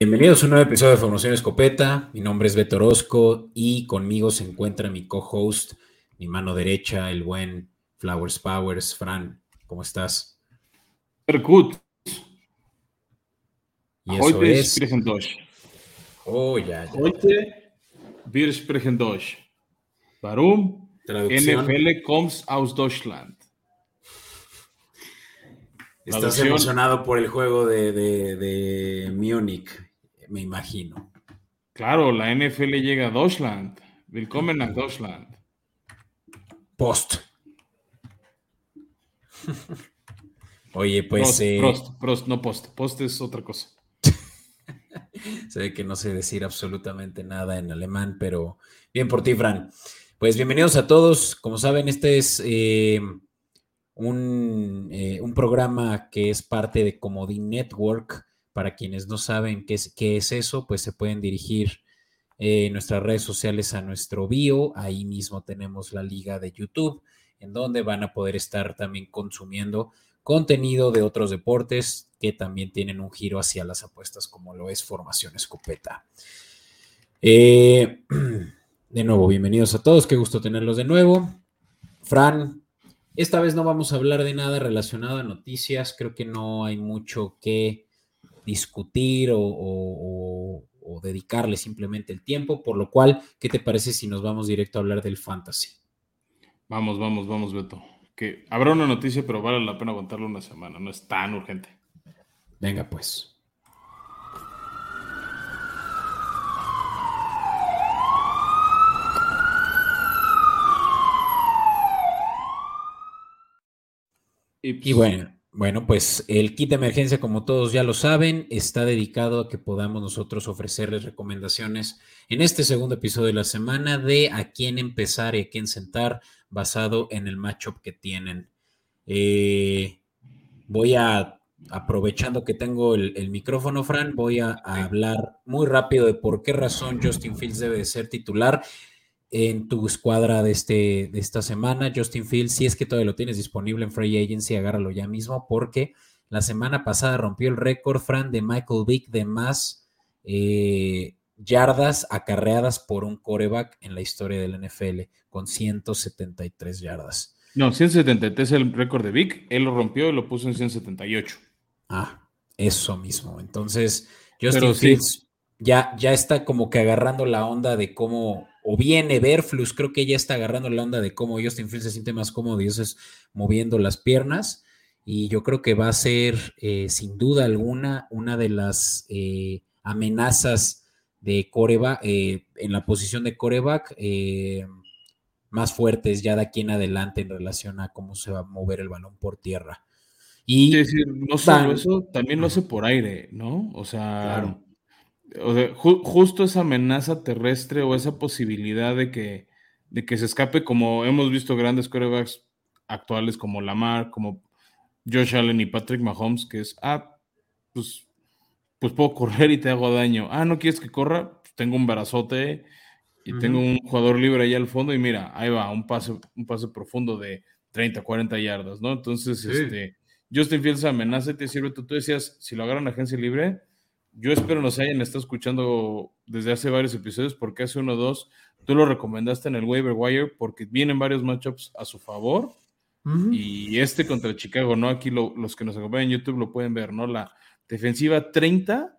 Bienvenidos a un nuevo episodio de Formación Escopeta. Mi nombre es Beto Orozco y conmigo se encuentra mi co-host, mi mano derecha, el buen Flowers Powers. Fran, ¿cómo estás? Percut. Y eso Heute es. Oh, ya, ya. Wir sprechen Deutsch. Warum? Traducción. NFL comes aus Deutschland. Estás emocionado por el juego de, de, de Múnich, me imagino. Claro, la NFL llega a Deutschland. Willkommen nach Deutschland. Post. Oye, pues Prost, eh, Prost, Prost, no post. Post es otra cosa. se ve que no sé decir absolutamente nada en alemán, pero bien por ti, Fran. Pues bienvenidos a todos. Como saben, este es eh, un, eh, un programa que es parte de Comodín Network. Para quienes no saben qué es, qué es eso, pues se pueden dirigir eh, nuestras redes sociales a nuestro bio. Ahí mismo tenemos la liga de YouTube, en donde van a poder estar también consumiendo contenido de otros deportes que también tienen un giro hacia las apuestas, como lo es Formación Escopeta. Eh, de nuevo, bienvenidos a todos, qué gusto tenerlos de nuevo. Fran, esta vez no vamos a hablar de nada relacionado a noticias, creo que no hay mucho que discutir o, o- o- o dedicarle simplemente el tiempo, por lo cual, ¿qué te parece si nos vamos directo a hablar del fantasy? Vamos, vamos, vamos, Beto. Que habrá una noticia, pero vale la pena aguantarlo una semana. No es tan urgente. Venga, pues. Y bueno, bueno, pues el kit de emergencia, como todos ya lo saben, está dedicado a que podamos nosotros ofrecerles recomendaciones en este segundo episodio de la semana de a quién empezar y a quién sentar basado en el matchup que tienen. Eh, voy a, aprovechando que tengo el, micrófono, Fran, voy a, a hablar muy rápido de por qué razón Justin Fields debe de ser titular en tu escuadra de, este, de esta semana. Justin Fields, si es que todavía lo tienes disponible en Free Agency, agárralo ya mismo, porque la semana pasada rompió el récord, Fran, de Michael Vick de más eh, yardas acarreadas por un coreback en la historia del NFL, con 173 yardas. No, 173 es el récord de Vic. Él lo rompió y lo puso en 178. Ah, eso mismo. Entonces, Justin Pero sí. Ya, ya está como que agarrando la onda de cómo, o viene Berflus, creo que ya está agarrando la onda de cómo Justin Fields se siente más cómodo y eso es moviendo las piernas. Y yo creo que va a ser, eh, sin duda alguna, una de las eh, amenazas de coreback, eh, en la posición de coreback, eh, más fuertes ya de aquí en adelante en relación a cómo se va a mover el balón por tierra. Y Es decir, no solo eso, también lo hace por aire, ¿no? O sea, Claro. O sea, ju- justo esa amenaza terrestre o esa posibilidad de que, de que se escape, como hemos visto grandes quarterbacks actuales como Lamar, como Josh Allen y Patrick Mahomes, que es, ah, pues, pues puedo correr y te hago daño. Ah, ¿no quieres que corra? Pues tengo un brazote y tengo un jugador libre ahí al fondo y mira, ahí va, un pase, un pase profundo de 30, 40 yardas, ¿no? Entonces, Sí. este, Justin Fields amenaza y te sirve. Tú, tú decías, si lo agarran agencia libre, yo espero nos hayan estado escuchando desde hace varios episodios, porque hace uno o dos tú lo recomendaste en el waiver wire, porque vienen varios matchups a su favor. Y este contra Chicago, ¿no? Aquí lo- los que nos acompañan en YouTube lo pueden ver, ¿no? La defensiva 30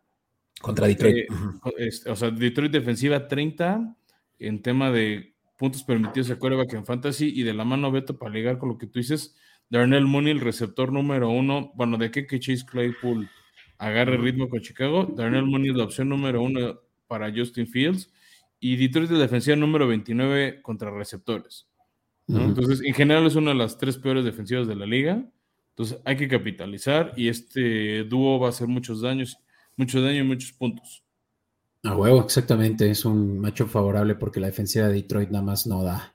Contra Detroit. eh, este, o sea, Detroit defensiva 30 en tema de puntos permitidos a quarterback en fantasy y de la mano Beto para ligar con lo que tú dices, Darnell Mooney, el receptor número uno, bueno, de qué que Chase Claypool agarre ritmo con Chicago, Darnell Mooney es la opción número uno para Justin Fields y Detroit es la defensiva número 29 contra receptores. Entonces, en general es una de las tres peores defensivas de la liga. Entonces, hay que capitalizar y este dúo va a hacer muchos daños, mucho daño y muchos puntos. A huevo, exactamente. Es un macho favorable porque la defensiva de Detroit nada más no da.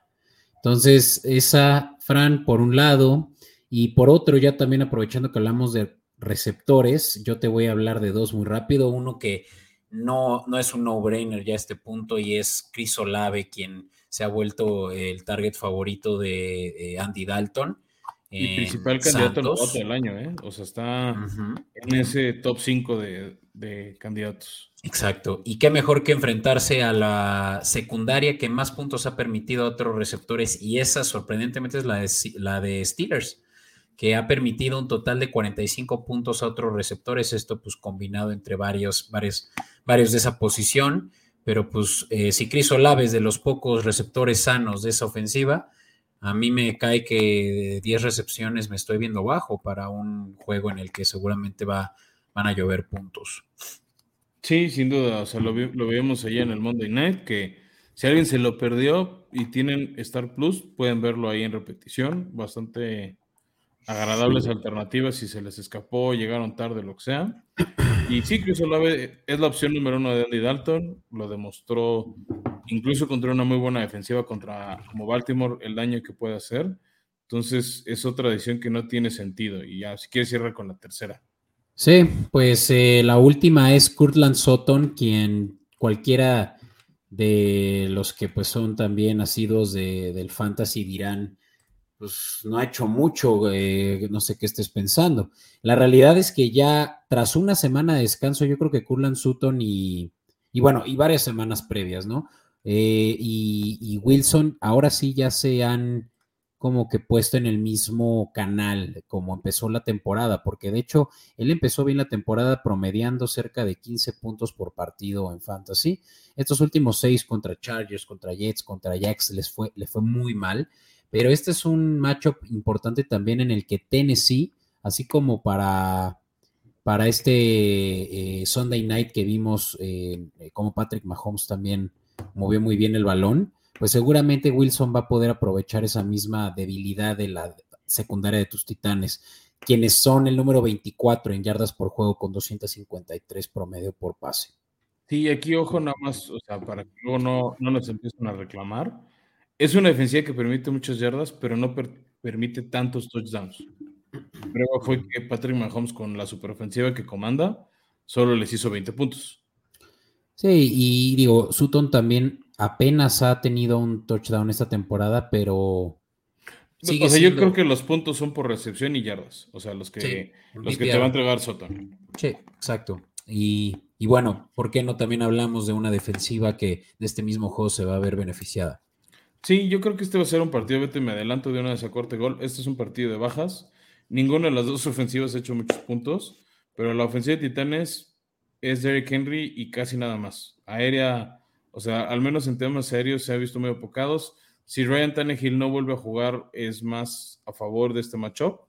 Entonces, esa, Fran, por un lado, y por otro, ya también aprovechando que hablamos de receptores, yo te voy a hablar de dos muy rápido. Uno que no, no es un no-brainer ya a este punto y es Chris Olave, quien se ha vuelto el target favorito de eh, Andy Dalton. Y principal candidato al voto del año, ¿eh? O sea, está en ese top 5 de, de, candidatos. Exacto. Y qué mejor que enfrentarse a la secundaria que más puntos ha permitido a otros receptores. Y esa, sorprendentemente, es la de, la de Steelers, que ha permitido un total de 45 puntos a otros receptores. Esto, pues, combinado entre varios, varios, varios de esa posición. Pero, pues, eh, si Chris Olave es de los pocos receptores sanos de esa ofensiva a mí me cae que de 10 recepciones me estoy viendo bajo para un juego en el que seguramente va, van a llover puntos. Sí, sin duda. O sea, lo, lo vemos allá en el Monday Night, que si alguien se lo perdió y tienen Star Plus, pueden verlo ahí en repetición. Bastante agradables alternativas si se les escapó, llegaron tarde, lo que sea. Y sí, Chris Olave es la opción número uno de Andy Dalton, lo demostró incluso contra una muy buena defensiva contra como Baltimore, el daño que puede hacer. Entonces es otra decisión que no tiene sentido. Y ya, si quieres cierra con la tercera. Sí, pues eh, la última es Kurtland Sutton, quien cualquiera de los que pues son también nacidos de, del fantasy dirán, pues no ha hecho mucho, eh, no sé qué estés pensando. La realidad es que ya tras una semana de descanso, yo creo que Kurtland Sutton y, y bueno, y varias semanas previas, ¿no? Eh, y, Wilson ahora sí ya se han como que puesto en el mismo canal como empezó la temporada, porque de hecho él empezó bien la temporada promediando cerca de 15 puntos por partido en fantasy. Estos últimos seis contra Chargers, contra Jets, contra Jacks les fue, le fue muy mal, pero este es un matchup importante también en el que Tennessee, así como para, para este eh, Sunday night que vimos, eh, como Patrick Mahomes también movió muy bien el balón, pues seguramente Wilson va a poder aprovechar esa misma debilidad de la secundaria de tus titanes, quienes son el número 24 en yardas por juego con 253 promedio por pase. Sí, aquí ojo nada más, o sea, para que luego no, no nos empiecen a reclamar. Es una defensiva que permite muchas yardas, pero no permite tantos touchdowns. La prueba fue que Patrick Mahomes con la superofensiva que comanda solo les hizo 20 puntos. Sí, y digo, Sutton también apenas ha tenido un touchdown esta temporada, pero. o sea, yo creo que los puntos son por recepción y yardas. O sea, los que, los que te va a entregar Sutton. Sí, exacto. Y, y, bueno, ¿por qué no también hablamos de una defensiva que de este mismo juego se va a ver beneficiada? Sí, yo creo que este va a ser un partido, vete, me adelanto de una de esa corte gol. Este es un partido de bajas. Ninguna de las dos ofensivas ha hecho muchos puntos, pero la ofensiva de Titanes es Derrick Henry y casi nada más. Aérea, o sea, al menos en temas serios se ha visto muy apocados. Si Ryan Tannehill no vuelve a jugar, es más a favor de este matchup.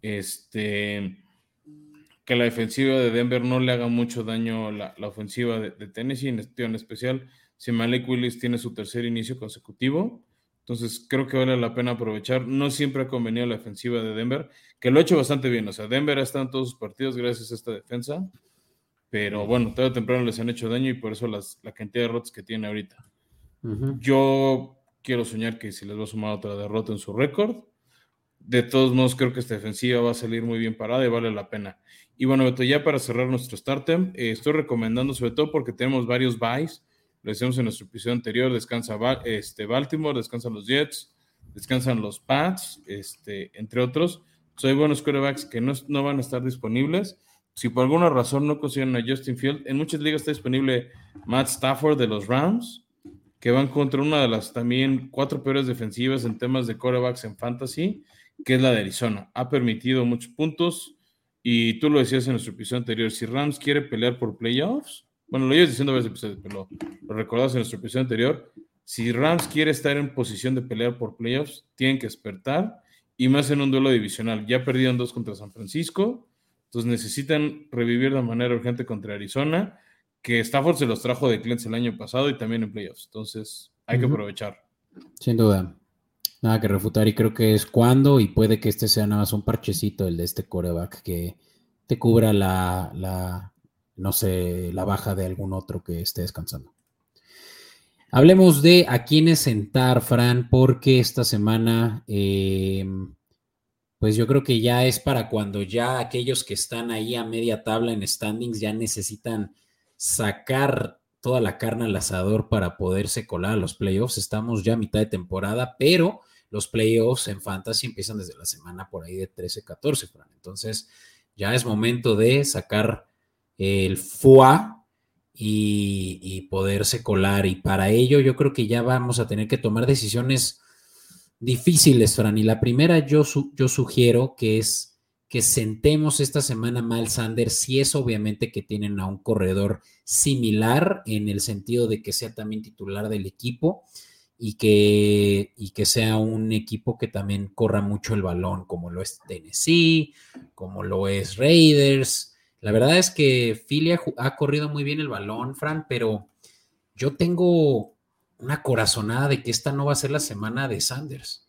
Este, que la defensiva de Denver no le haga mucho daño la, la ofensiva de, Tennessee, en, en especial si Malik Willis tiene su tercer inicio consecutivo. Entonces creo que vale la pena aprovechar. No siempre ha convenido la defensiva de Denver, que lo ha hecho bastante bien. O sea, Denver ha estado en todos sus partidos gracias a esta defensa. Pero bueno, tarde o temprano les han hecho daño y por eso las, la cantidad de derrotas que tiene ahorita. Yo quiero soñar que si les va a sumar otra derrota en su récord, de todos modos creo que esta defensiva va a salir muy bien parada y vale la pena. Y bueno, Beto, ya para cerrar nuestro startem, eh, estoy recomendando sobre todo porque tenemos varios buys, lo decíamos en nuestro episodio anterior, descansa este, Baltimore, descansan los Jets, descansan los Pats, este, entre otros. Soy buenos quarterbacks que no, no van a estar disponibles si por alguna razón no consiguen a Justin Field, en muchas ligas está disponible Matt Stafford de los Rams, que van contra una de las también cuatro peores defensivas en temas de corebacks en fantasy, que es la de Arizona. Ha permitido muchos puntos y tú lo decías en nuestro episodio anterior, si Rams quiere pelear por playoffs, bueno, lo ibas diciendo varios episodios, pero lo, recordás en nuestro episodio anterior, si Rams quiere estar en posición de pelear por playoffs, tienen que despertar y más en un duelo divisional. Ya perdieron dos contra San Francisco entonces necesitan revivir de manera urgente contra Arizona, que Stafford se los trajo de clientes el año pasado y también en playoffs. Entonces hay que aprovechar. Sin duda. Nada que refutar y creo que es cuando y puede que este sea nada más un parchecito el de este coreback que te cubra la, la no sé, la baja de algún otro que esté descansando. Hablemos de a quiénes sentar, Fran, porque esta semana eh, pues yo creo que ya es para cuando ya aquellos que están ahí a media tabla en standings ya necesitan sacar toda la carne al asador para poderse colar a los playoffs. Estamos ya a mitad de temporada, pero los playoffs en fantasy empiezan desde la semana por ahí de 13, 14, Entonces, ya es momento de sacar el FUA y, poderse colar. Y para ello, yo creo que ya vamos a tener que tomar decisiones difíciles, Fran. Y la primera, yo, yo sugiero que es que sentemos esta semana mal Sanders, si es obviamente que tienen a un corredor similar en el sentido de que sea también titular del equipo y que, y que sea un equipo que también corra mucho el balón, como lo es Tennessee, como lo es Raiders. La verdad es que Philly ha, corrido muy bien el balón, Fran, pero yo tengo una corazonada de que esta no va a ser la semana de Sanders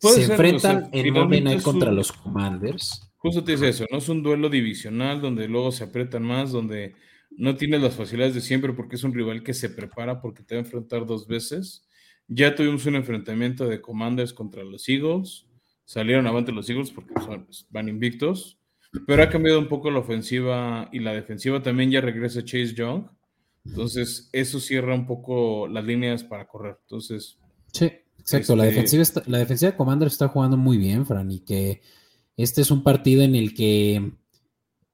se enfrentan en Monday Night contra los Commanders. Justo te dice eso, ¿no? Es un duelo divisional donde luego se apretan más, donde no tienes las facilidades de siempre porque es un rival que se prepara porque te va a enfrentar dos veces. Ya tuvimos un enfrentamiento de Commanders contra los Eagles. Salieron avante los Eagles porque van invictos. Pero ha cambiado un poco la ofensiva y la defensiva. También ya regresa Chase Young. Entonces, eso cierra un poco las líneas para correr. Entonces, sí. Exacto, la, este defensiva la defensiva de Commander está jugando muy bien, Fran, y que este es un partido en el que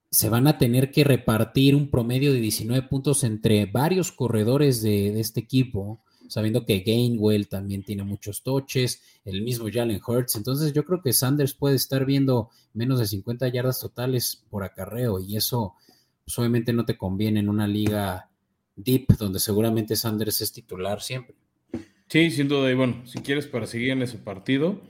se van a tener que repartir un promedio de 19 puntos entre varios corredores de, este equipo, sabiendo que Gainwell también tiene muchos toches, el mismo Jalen Hurts. Entonces yo creo que Sanders puede estar viendo menos de 50 yardas totales por acarreo y eso pues, obviamente no te conviene en una liga deep donde seguramente Sanders es titular siempre. Sí, sin duda. Y bueno, si quieres para seguir en ese partido,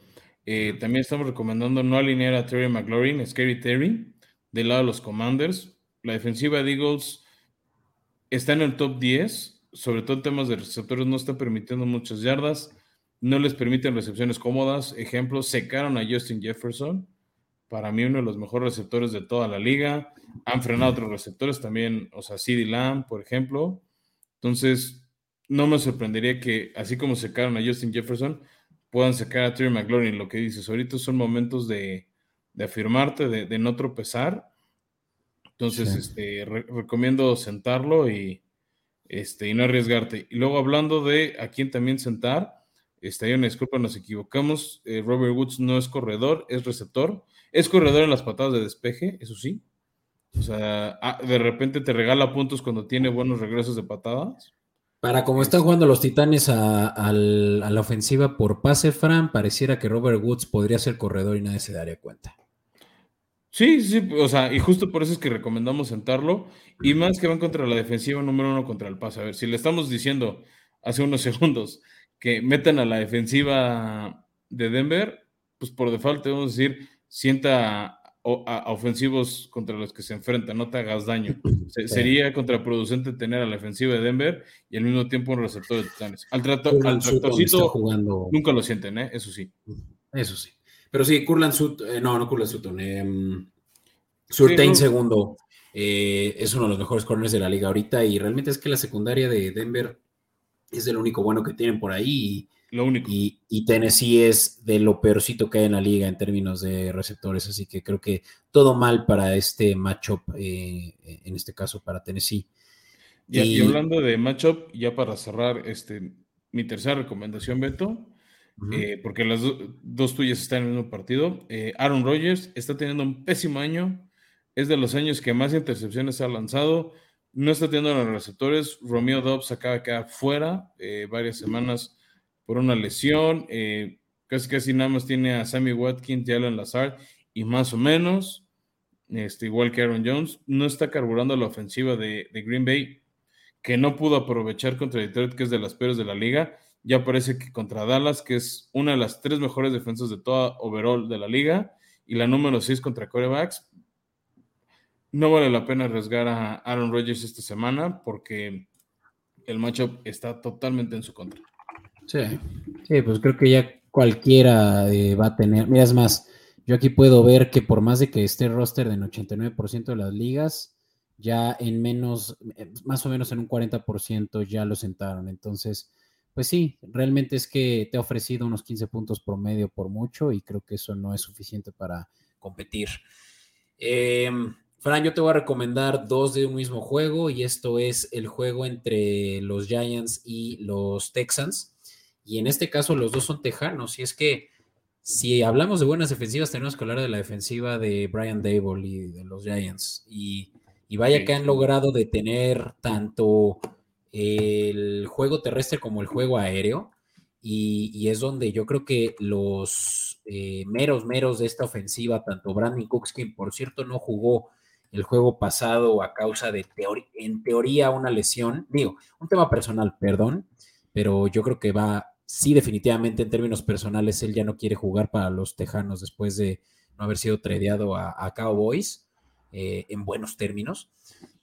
eh, también estamos recomendando no alinear a Terry McLaurin, Scary Terry, del lado de los Commanders. La defensiva de Eagles está en el top 10, sobre todo en temas de receptores, no está permitiendo muchas yardas, no les permiten recepciones cómodas. Ejemplo, secaron a Justin Jefferson, para mí uno de los mejores receptores de toda la liga. Han frenado otros receptores también, o sea, CeeDee Lamb, por ejemplo. Entonces, no me sorprendería que, así como secaron a Justin Jefferson, puedan sacar a Terry McLaurin. Lo que dices, ahorita son momentos de, afirmarte, de, no tropezar. Entonces, este, recomiendo sentarlo y, este, y no arriesgarte. Y luego hablando de a quién también sentar, este, hay una disculpa, nos equivocamos. Eh, Robert Woods no es corredor, es receptor. Es corredor en las patadas de despeje, eso sí. O sea, ah, de repente te regala puntos cuando tiene buenos regresos de patadas. Para como están jugando los Titanes a, la ofensiva por pase, Fran, pareciera que Robert Woods podría ser corredor y nadie se daría cuenta. Sí, sí, o sea, y justo por eso es que recomendamos sentarlo. Y más que van contra la defensiva número uno contra el pase. A ver, si le estamos diciendo hace unos segundos que metan a la defensiva de Denver, pues por default debemos decir, sienta a, ofensivos contra los que se enfrentan, no te hagas daño. Sería contraproducente tener a la ofensiva de Denver y al mismo tiempo un receptor de Titanes. Al, trato, al tractorcito nunca lo sienten, ¿eh? eso sí. Eso sí. Pero sí, Curland Sutton, eh, no, no Curland Sutton, eh, Surtain segundo eh, es uno de los mejores corners de la liga ahorita y realmente es que la secundaria de Denver es el único bueno que tienen por ahí y lo único. Y, Tennessee es de lo peorcito que hay en la liga en términos de receptores, así que creo que todo mal para este matchup, eh, en este caso para Tennessee. Y, hablando de matchup, ya para cerrar este, mi tercera recomendación, Beto, eh, porque las dos tuyas están en el mismo partido. Eh, Aaron Rodgers está teniendo un pésimo año, es de los años que más intercepciones ha lanzado, no está teniendo los receptores. Romeo Dobbs acaba de quedar fuera varias semanas por una lesión. Eh, casi casi nada más tiene a Sammy Watkins y Alan Lazard y más o menos, este, igual que Aaron Jones, no está carburando la ofensiva de, Green Bay, que no pudo aprovechar contra Detroit, que es de las peores de la liga. Ya parece que contra Dallas, que es una de las tres mejores defensas de toda overall de la liga, y la número 6 contra corebacks, no vale la pena arriesgar a Aaron Rodgers esta semana porque el matchup está totalmente en su contra. Sí, sí, pues creo que ya cualquiera eh, va a tener. Mira, es más, yo aquí puedo ver que por más de que esté roster en 89% de las ligas, ya en menos, eh, más o menos en un 40% ya lo sentaron. Entonces, pues sí, realmente es que te ha ofrecido unos 15 puntos promedio por mucho y creo que eso no es suficiente para competir. Em, Fran, yo te voy a recomendar dos de un mismo juego y esto es el juego entre los Giants y los Texans. Y en este caso los dos son tejanos. Y es que si hablamos de buenas defensivas, tenemos que hablar de la defensiva de Brian Dable y de los Giants. Y, vaya que han logrado detener tanto el juego terrestre como el juego aéreo. Y, es donde yo creo que los eh, meros, meros de esta ofensiva, tanto Brandon Cooks, quien por cierto no jugó el juego pasado a causa de, en teoría, una lesión, digo, un tema personal, perdón, pero yo creo que va, sí, definitivamente en términos personales, él ya no quiere jugar para los Tejanos después de no haber sido tradeado a, Cowboys eh, en buenos términos.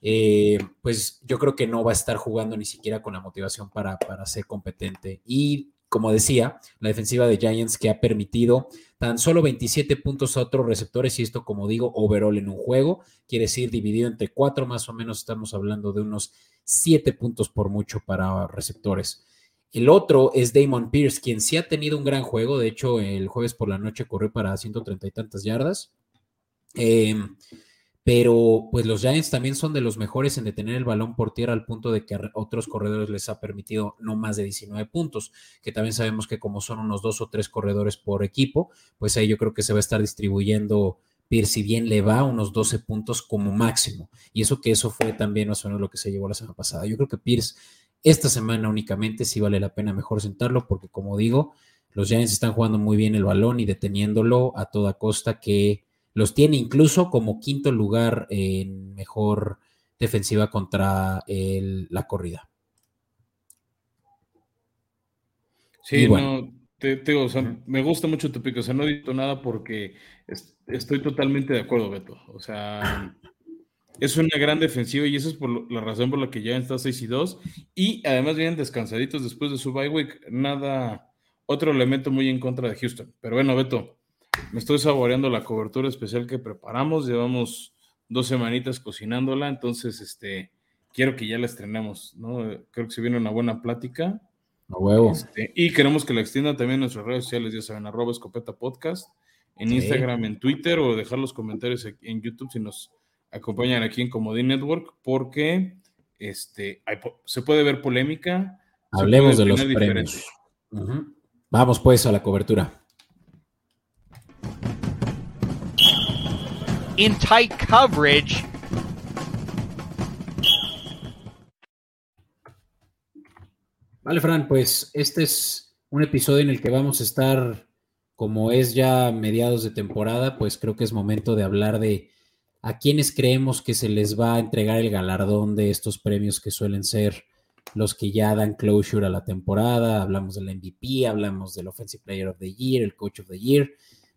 Eh, pues yo creo que no va a estar jugando ni siquiera con la motivación para, para ser competente. Y como decía, la defensiva de Giants que ha permitido tan solo 27 puntos a otros receptores y esto, como digo, overall en un juego, quiere decir dividido entre cuatro, más o menos estamos hablando de unos 7 puntos por mucho para receptores. El otro es Damon Pierce, quien sí ha tenido un gran juego, de hecho el jueves por la noche corrió para 130 y tantas yardas. Eh, pero pues los Giants también son de los mejores en detener el balón por tierra al punto de que a otros corredores les ha permitido no más de 19 puntos, que también sabemos que como son unos dos o tres corredores por equipo, pues ahí yo creo que se va a estar distribuyendo Pierce, si bien le va unos 12 puntos como máximo. Y eso que eso fue también más o menos lo que se llevó la semana pasada. Yo creo que Pierce esta semana únicamente sí vale la pena mejor sentarlo porque como digo, los Giants están jugando muy bien el balón y deteniéndolo a toda costa que los tiene incluso como quinto lugar en mejor defensiva contra la corrida. Sí, bueno. te, o sea, me gusta mucho tu pico, o sea, no he dicho nada porque estoy totalmente de acuerdo, Beto. O sea, es una gran defensiva y esa es por la razón por la que ya está 6 y 2. Y además vienen descansaditos después de su bye week. Nada, otro elemento muy en contra de Houston. Pero bueno, Beto, me estoy saboreando la cobertura especial que preparamos. Llevamos dos semanitas cocinándola, entonces este, quiero que ya la estrenemos, ¿no? Creo que se viene una buena plática. A huevo. Este, y queremos que la extienda también en nuestras redes sociales, ya saben, arroba escopeta podcast, en Instagram, en Twitter o dejar los comentarios en YouTube si nos acompañan aquí en Comodín Network, porque este, se puede ver polémica. Hablemos de los premios. Vamos pues a la cobertura. In tight coverage. Vale, Fran, pues este es un episodio en el que vamos a estar, como es ya mediados de temporada, pues creo que es momento de hablar de a quienes creemos que se les va a entregar el galardón de estos premios que suelen ser los que ya dan closure a la temporada. Hablamos del MVP, hablamos del Offensive Player of the Year, el Coach of the Year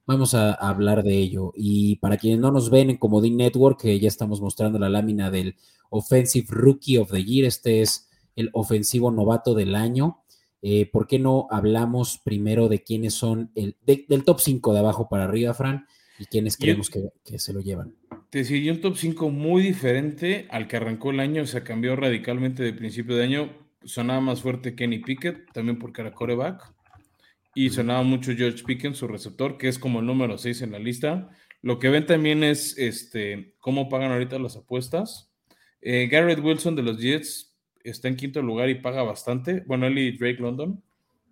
Vamos a, hablar de ello. Y para quienes no nos ven en Comodín Network, que ya estamos mostrando la lámina del Offensive Rookie of the Year, este es el ofensivo novato del año. Eh, ¿Por qué no hablamos primero de quiénes son el, del top 5 de abajo para arriba, Fran? Y quiénes creemos que, se lo llevan. Te siguió un top 5 muy diferente al que arrancó el año, se cambió radicalmente de principio de año. Sonaba más fuerte Kenny Pickett, también porque era coreback y sonaba mucho George Pickens, su receptor, que es como el número 6 en la lista. Lo que ven también es este, cómo pagan ahorita las apuestas. Eh, Garrett Wilson de los Jets está en quinto lugar y paga bastante. Bueno, él y Drake London,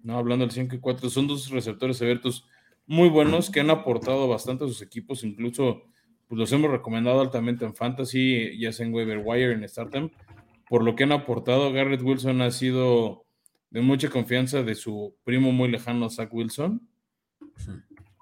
no hablando del 5 y 4, son dos receptores abiertos muy buenos que han aportado bastante a sus equipos, incluso pues, los hemos recomendado altamente en Fantasy, ya sea en Waiver Wire, en Startem, por lo que han aportado. Garrett Wilson ha sido de mucha confianza de su primo muy lejano, Zach Wilson.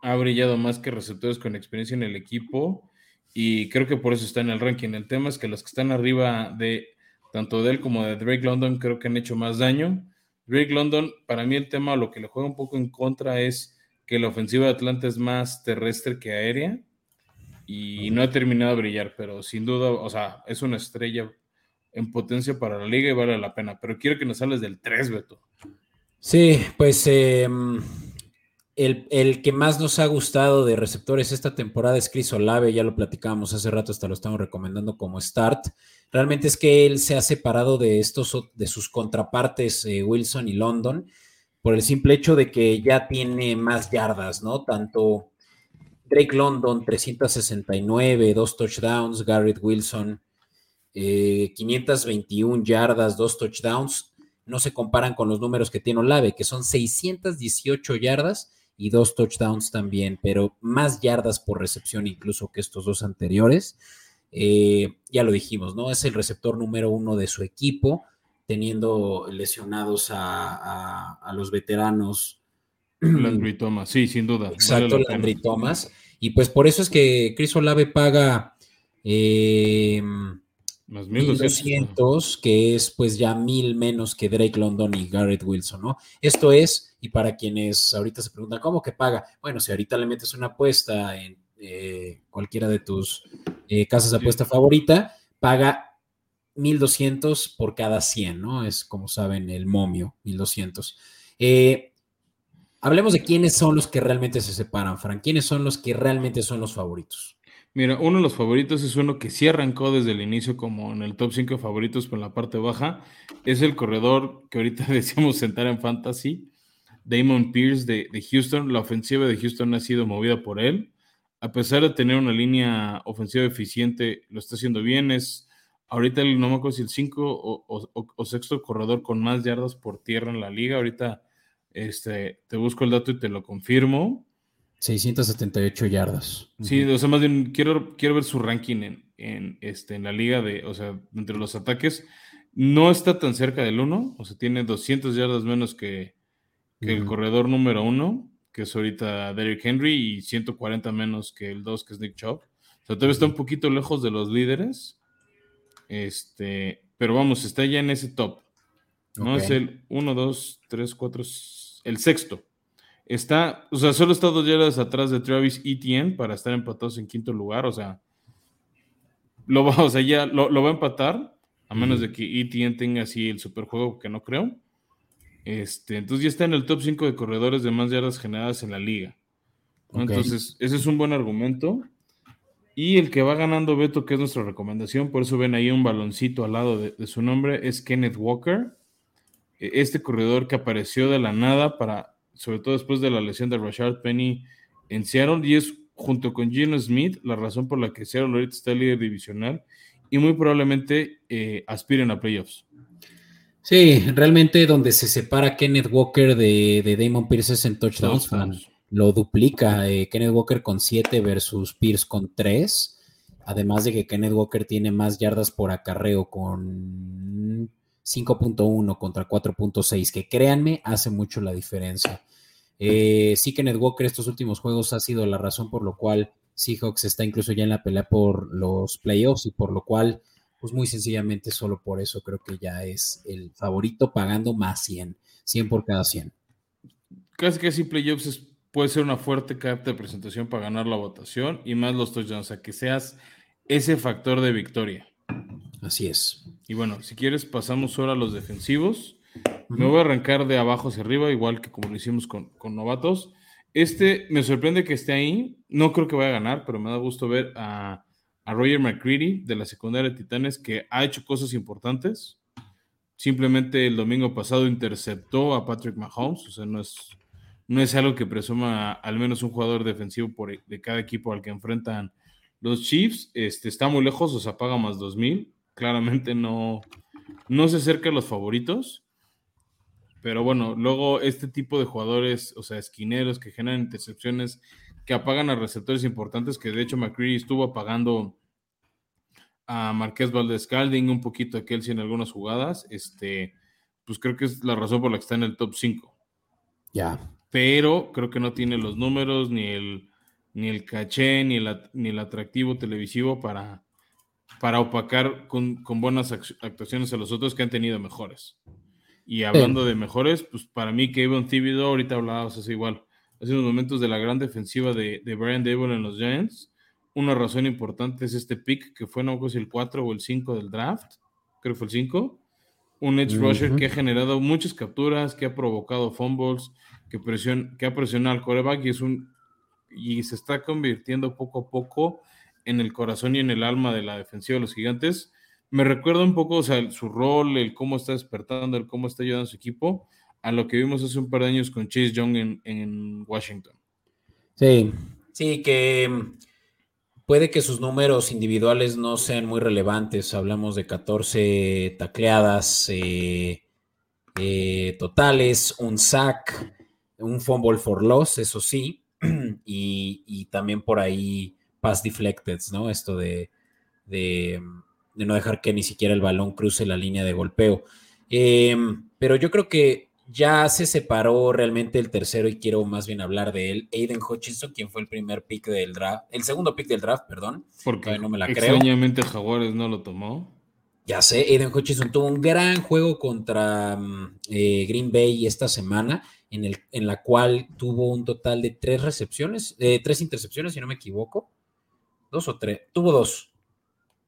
Ha brillado más que receptores con experiencia en el equipo y creo que por eso está en el ranking. El tema es que los que están arriba de tanto de él como de Drake London creo que han hecho más daño. Drake London, para mí el tema, lo que le juega un poco en contra es que la ofensiva de Atlanta es más terrestre que aérea y no ha terminado de brillar, pero sin duda, o sea, es una estrella en potencia para la liga y vale la pena. Pero quiero que nos sales del 3, Beto. Sí, pues em, el, que más nos ha gustado de receptores esta temporada es Chris Olave, ya lo platicábamos hace rato, hasta lo estamos recomendando como start. Realmente es que él se ha separado de estos, de sus contrapartes eh, Wilson y London, por el simple hecho de que ya tiene más yardas, ¿no? Tanto Drake London, 369, dos touchdowns, Garrett Wilson, 521 eh, yardas, dos touchdowns. no se comparan con los números que tiene Olave, que son 618 yardas y dos touchdowns también, pero más yardas por recepción incluso que estos dos anteriores. Eh, ya lo dijimos, ¿no? Es el receptor número uno de su equipo, teniendo lesionados a, los veteranos. Landry Thomas, sí, sin duda. Exacto, Landry Thomas. Y pues por eso es que Chris Olave paga eh, más 1200, que es pues ya mil menos que Drake London y Garrett Wilson, ¿no? Esto es, y para quienes ahorita se preguntan, ¿cómo que paga? Bueno, si ahorita le metes una apuesta en eh, cualquiera de tus eh, casas de apuesta favorita, paga 1200 por cada 100, ¿no? Es como saben el momio, 1200. Eh, hablemos de quiénes son los que realmente se separan, Frank. ¿Quiénes son los que realmente son los favoritos? Mira, uno de los favoritos es uno que sí arrancó desde el inicio como en el top 5 favoritos con la parte baja. Es el corredor que ahorita decíamos sentar en fantasy, Damon Pierce de, Houston. La ofensiva de Houston ha sido movida por él a pesar de tener una línea ofensiva eficiente, lo está haciendo bien. Es ahorita el, no me acuerdo si el 5 o, sexto corredor con más yardas por tierra en la liga. Ahorita este, te busco el dato y te lo confirmo. 678 yardas. Sí, o sea, más bien quiero, quiero ver su ranking en, en, este, en la liga de, o sea, entre los ataques. No está tan cerca del 1, o sea, tiene 200 yardas menos que, el corredor número 1 que es ahorita Derrick Henry, y 140 menos que el 2, que es Nick Chubb. O sea, todavía está un poquito lejos de los líderes. Este, pero vamos, está ya en ese top. No es el 1, 2, 3, 4, el sexto. Está, o sea, solo está dos yardas atrás de Travis Etienne para estar empatados en quinto lugar. O sea, lo va, o sea, ya lo, va a empatar, a menos de que Etienne tenga así el superjuego, que no creo. Este, entonces ya está en el top 5 de corredores de más yardas generadas en la liga. Entonces, ese es un buen argumento. Y el que va ganando Beto, que es nuestra recomendación, por eso ven ahí un baloncito al lado de, su nombre, es Kenneth Walker. E, este corredor que apareció de la nada para, sobre todo después de la lesión de Rashard Penny en Seattle, y es junto con Gino Smith la razón por la que Seattle ahorita está líder divisional y muy probablemente eh, aspiren a playoffs. Sí, realmente donde se separa Kenneth Walker de, Damon Pierce en touchdowns, lo duplica. Eh, Kenneth Walker con 7 versus Pierce con 3. Además de que Kenneth Walker tiene más yardas por acarreo con 5.1 contra 4.6, que créanme, hace mucho la diferencia. Eh, sí, Kenneth Walker estos últimos juegos ha sido la razón por lo cual Seahawks está incluso ya en la pelea por los playoffs y por lo cual pues muy sencillamente solo por eso creo que ya es el favorito pagando más 100, 100 por cada 100. Casi casi playoffs puede ser una fuerte carta de presentación para ganar la votación y más los touchdowns, sea, que seas ese factor de victoria. Así es. Y bueno, si quieres pasamos ahora a los defensivos. Me voy a arrancar de abajo hacia arriba, igual que como lo hicimos con, con novatos. Este me sorprende que esté ahí. No creo que vaya a ganar, pero me da gusto ver a a Roger McCready de la secundaria de Titanes que ha hecho cosas importantes. Simplemente el domingo pasado interceptó a Patrick Mahomes, o sea, no es, no es algo que presuma al menos un jugador defensivo por, de cada equipo al que enfrentan los Chiefs. Este, está muy lejos, o sea, paga más 2000. Claramente no, no se acerca a los favoritos. Pero bueno, luego este tipo de jugadores, o sea, esquineros que generan intercepciones, que apagan a receptores importantes, que de hecho McCreary estuvo apagando a Marqués Valdez Calding, un poquito a Kelsey en algunas jugadas, este, pues creo que es la razón por la que está en el top 5. Ya. Pero creo que no tiene los números, ni el, ni el caché, ni el, ni el atractivo televisivo para, para opacar con, buenas actuaciones a los otros que han tenido mejores. Y hablando de mejores, pues para mí Kevin Thibodeau, ahorita hablábamos así igual, hace unos momentos de la gran defensiva de, Brian Dable en los Giants. Una razón importante es este pick que fue, no sé si el 4 o el 5 del draft, creo que fue el 5. Un edge rusher que ha generado muchas capturas, que ha provocado fumbles, que, que ha presionado al coreback y, es un, y se está convirtiendo poco a poco en el corazón y en el alma de la defensiva de los gigantes. Me recuerda un poco o sea, su rol, el cómo está despertando, el cómo está ayudando a su equipo a lo que vimos hace un par de años con Chase Young en, Washington. Sí, sí, que mm, puede que sus números individuales no sean muy relevantes. Hablamos de 14 tacleadas, eh, eh, totales, un sack, un fumble for loss, eso sí, y, también por ahí pass deflected, ¿no? Esto de, de, no dejar que ni siquiera el balón cruce la línea de golpeo. Em, pero yo creo que ya se separó realmente el tercero y quiero más bien hablar de él. Aiden Hutchinson, quien fue el primer pick del draft, el segundo pick del draft, perdón. Porque no me la extrañamente Jaguares no lo tomó. Ya sé, Aiden Hutchinson tuvo un gran juego contra mm, eh, Green Bay esta semana, en, el, en la cual tuvo un total de tres recepciones, eh, tres intercepciones, si no me equivoco. Dos o tres, tuvo dos.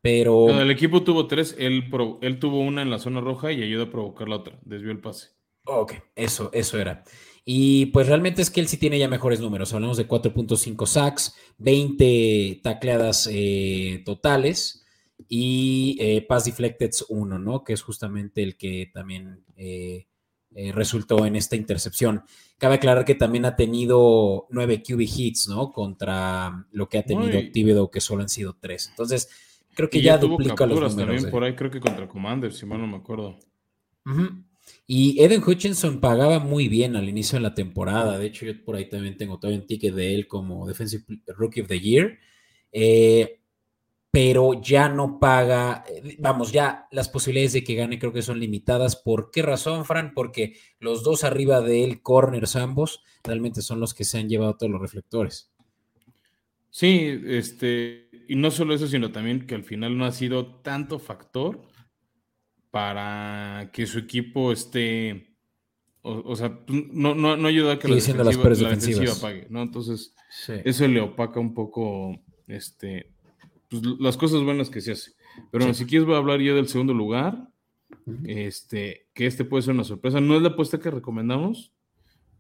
Pero. el equipo tuvo tres, él, él tuvo una en la zona roja y ayudó a provocar la otra, desvió el pase. Ok, eso, eso era. Y pues realmente es que él sí tiene ya mejores números. Hablamos de 4.5 sacks, 20 tacleadas eh, totales y eh, pass deflected 1, ¿no? Que es justamente el que también eh, resultó en esta intercepción. Cabe aclarar que también ha tenido 9 QB hits, ¿no? Contra lo que ha tenido Tíbedo, que solo han sido 3. Entonces, creo que ya duplica los números. también por ahí, creo que contra Commander, si mal no me acuerdo. Y Eden Hutchinson pagaba muy bien al inicio de la temporada. De hecho, yo por ahí también tengo todavía un ticket de él como Defensive Rookie of the Year. Eh, pero ya no paga, eh, vamos, ya las posibilidades de que gane creo que son limitadas. ¿Por qué razón, Fran? Porque los dos arriba de él, corners ambos, realmente son los que se han llevado todos los reflectores. Sí, este, y no solo eso, sino también que al final no ha sido tanto factor para que su equipo esté, o, sea, no, no, no, ayuda a que la defensiva, pague, ¿no? Entonces, eso le opaca un poco este, pues, las cosas buenas que se hace. Pero si quieres voy a hablar yo del segundo lugar, este, que este puede ser una sorpresa. No es la apuesta que recomendamos,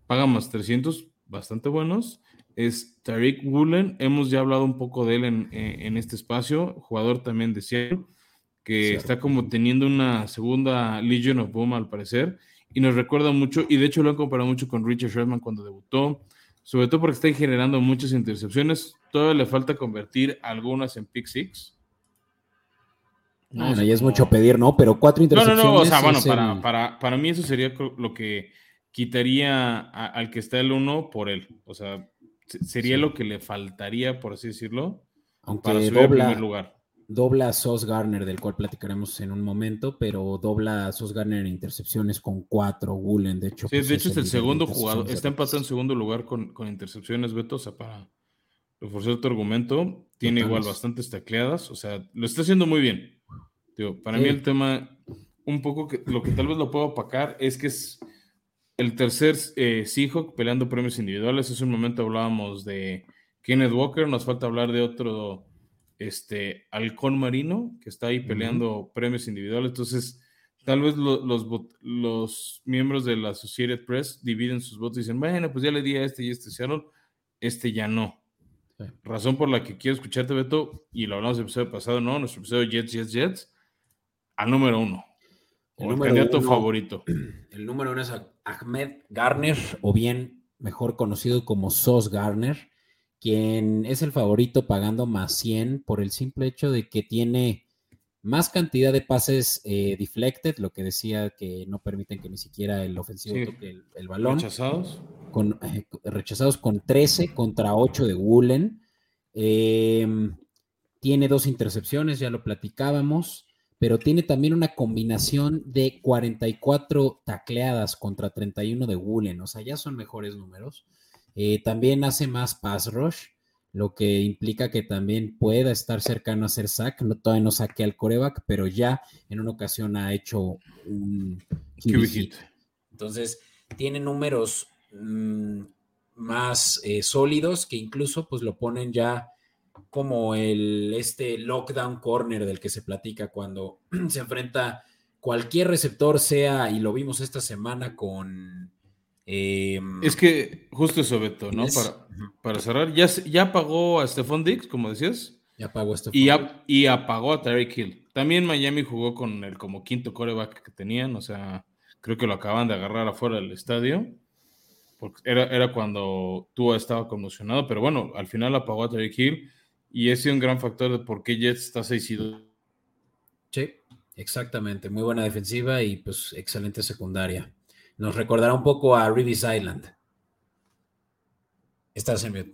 paga más 300, bastante buenos. Es Tariq Woolen, hemos ya hablado un poco de él en, en este espacio, jugador también de Seattle que está como teniendo una segunda Legion of Boom al parecer, y nos recuerda mucho, y de hecho lo han comparado mucho con Richard Sherman cuando debutó, sobre todo porque está generando muchas intercepciones, todavía le falta convertir algunas en pick six. No, bueno, ya es mucho pedir, ¿no? Pero cuatro intercepciones. No, no, no, o sea, bueno, para, para, para, mí eso sería lo que quitaría al que está el uno por él. O sea, sería lo que le faltaría, por así decirlo, Aunque para subir primer lugar dobla a Sos Garner, del cual platicaremos en un momento, pero dobla a Sos Garner en intercepciones con cuatro, Gulen, de hecho. Sí, pues, de hecho es el segundo jugador, está empatado en segundo lugar con, intercepciones, Beto, o sea, para reforzar tu argumento, tiene igual bastantes tacleadas, o sea, lo está haciendo muy bien. para mí el tema, un poco que lo que tal vez lo puedo opacar es que es el tercer eh, Seahawk peleando premios individuales. Hace un momento hablábamos de Kenneth Walker, nos falta hablar de otro este halcón marino que está ahí peleando premios individuales. Entonces, tal vez los, los miembros de la Associated Press dividen sus votos y dicen, bueno, pues ya le di a este y este Seattle, este ya no. Razón por la que quiero escucharte, Beto, y lo hablamos el episodio pasado, ¿no? Nuestro episodio Jets, Jets, Jets, al número uno. El, candidato favorito. El número uno es Ahmed Garner, o bien mejor conocido como Sos Garner quien es el favorito pagando más 100 por el simple hecho de que tiene más cantidad de pases eh, deflected, lo que decía que no permiten que ni siquiera el ofensivo toque el, balón. Rechazados. Con, eh, rechazados con 13 contra 8 de Woolen. Em, tiene dos intercepciones, ya lo platicábamos, pero tiene también una combinación de 44 tacleadas contra 31 de Woolen, o sea, ya son mejores números. Eh, también hace más pass rush, lo que implica que también pueda estar cercano a hacer sack. No, todavía no saque al coreback, pero ya en una ocasión ha hecho un hit. Entonces, tiene números mm, más eh, sólidos que incluso pues lo ponen ya como el este lockdown corner del que se platica cuando se enfrenta cualquier receptor, sea, y lo vimos esta semana con Em, es que justo eso, Beto, ¿no? Para, para, cerrar, ya, ya pagó a Stephon Dix, como decías. Ya pagó a Stephon y, y apagó a Tyreek Hill. También Miami jugó con el como quinto coreback que tenían, o sea, creo que lo acaban de agarrar afuera del estadio. Porque era, era cuando Tua estaba conmocionado, pero bueno, al final apagó a Tyreek Hill y ese es un gran factor de por qué Jets está 6 y 2. Sí, exactamente. Muy buena defensiva y pues excelente secundaria. Nos recordará un poco a Reeves Island. Estás en mute.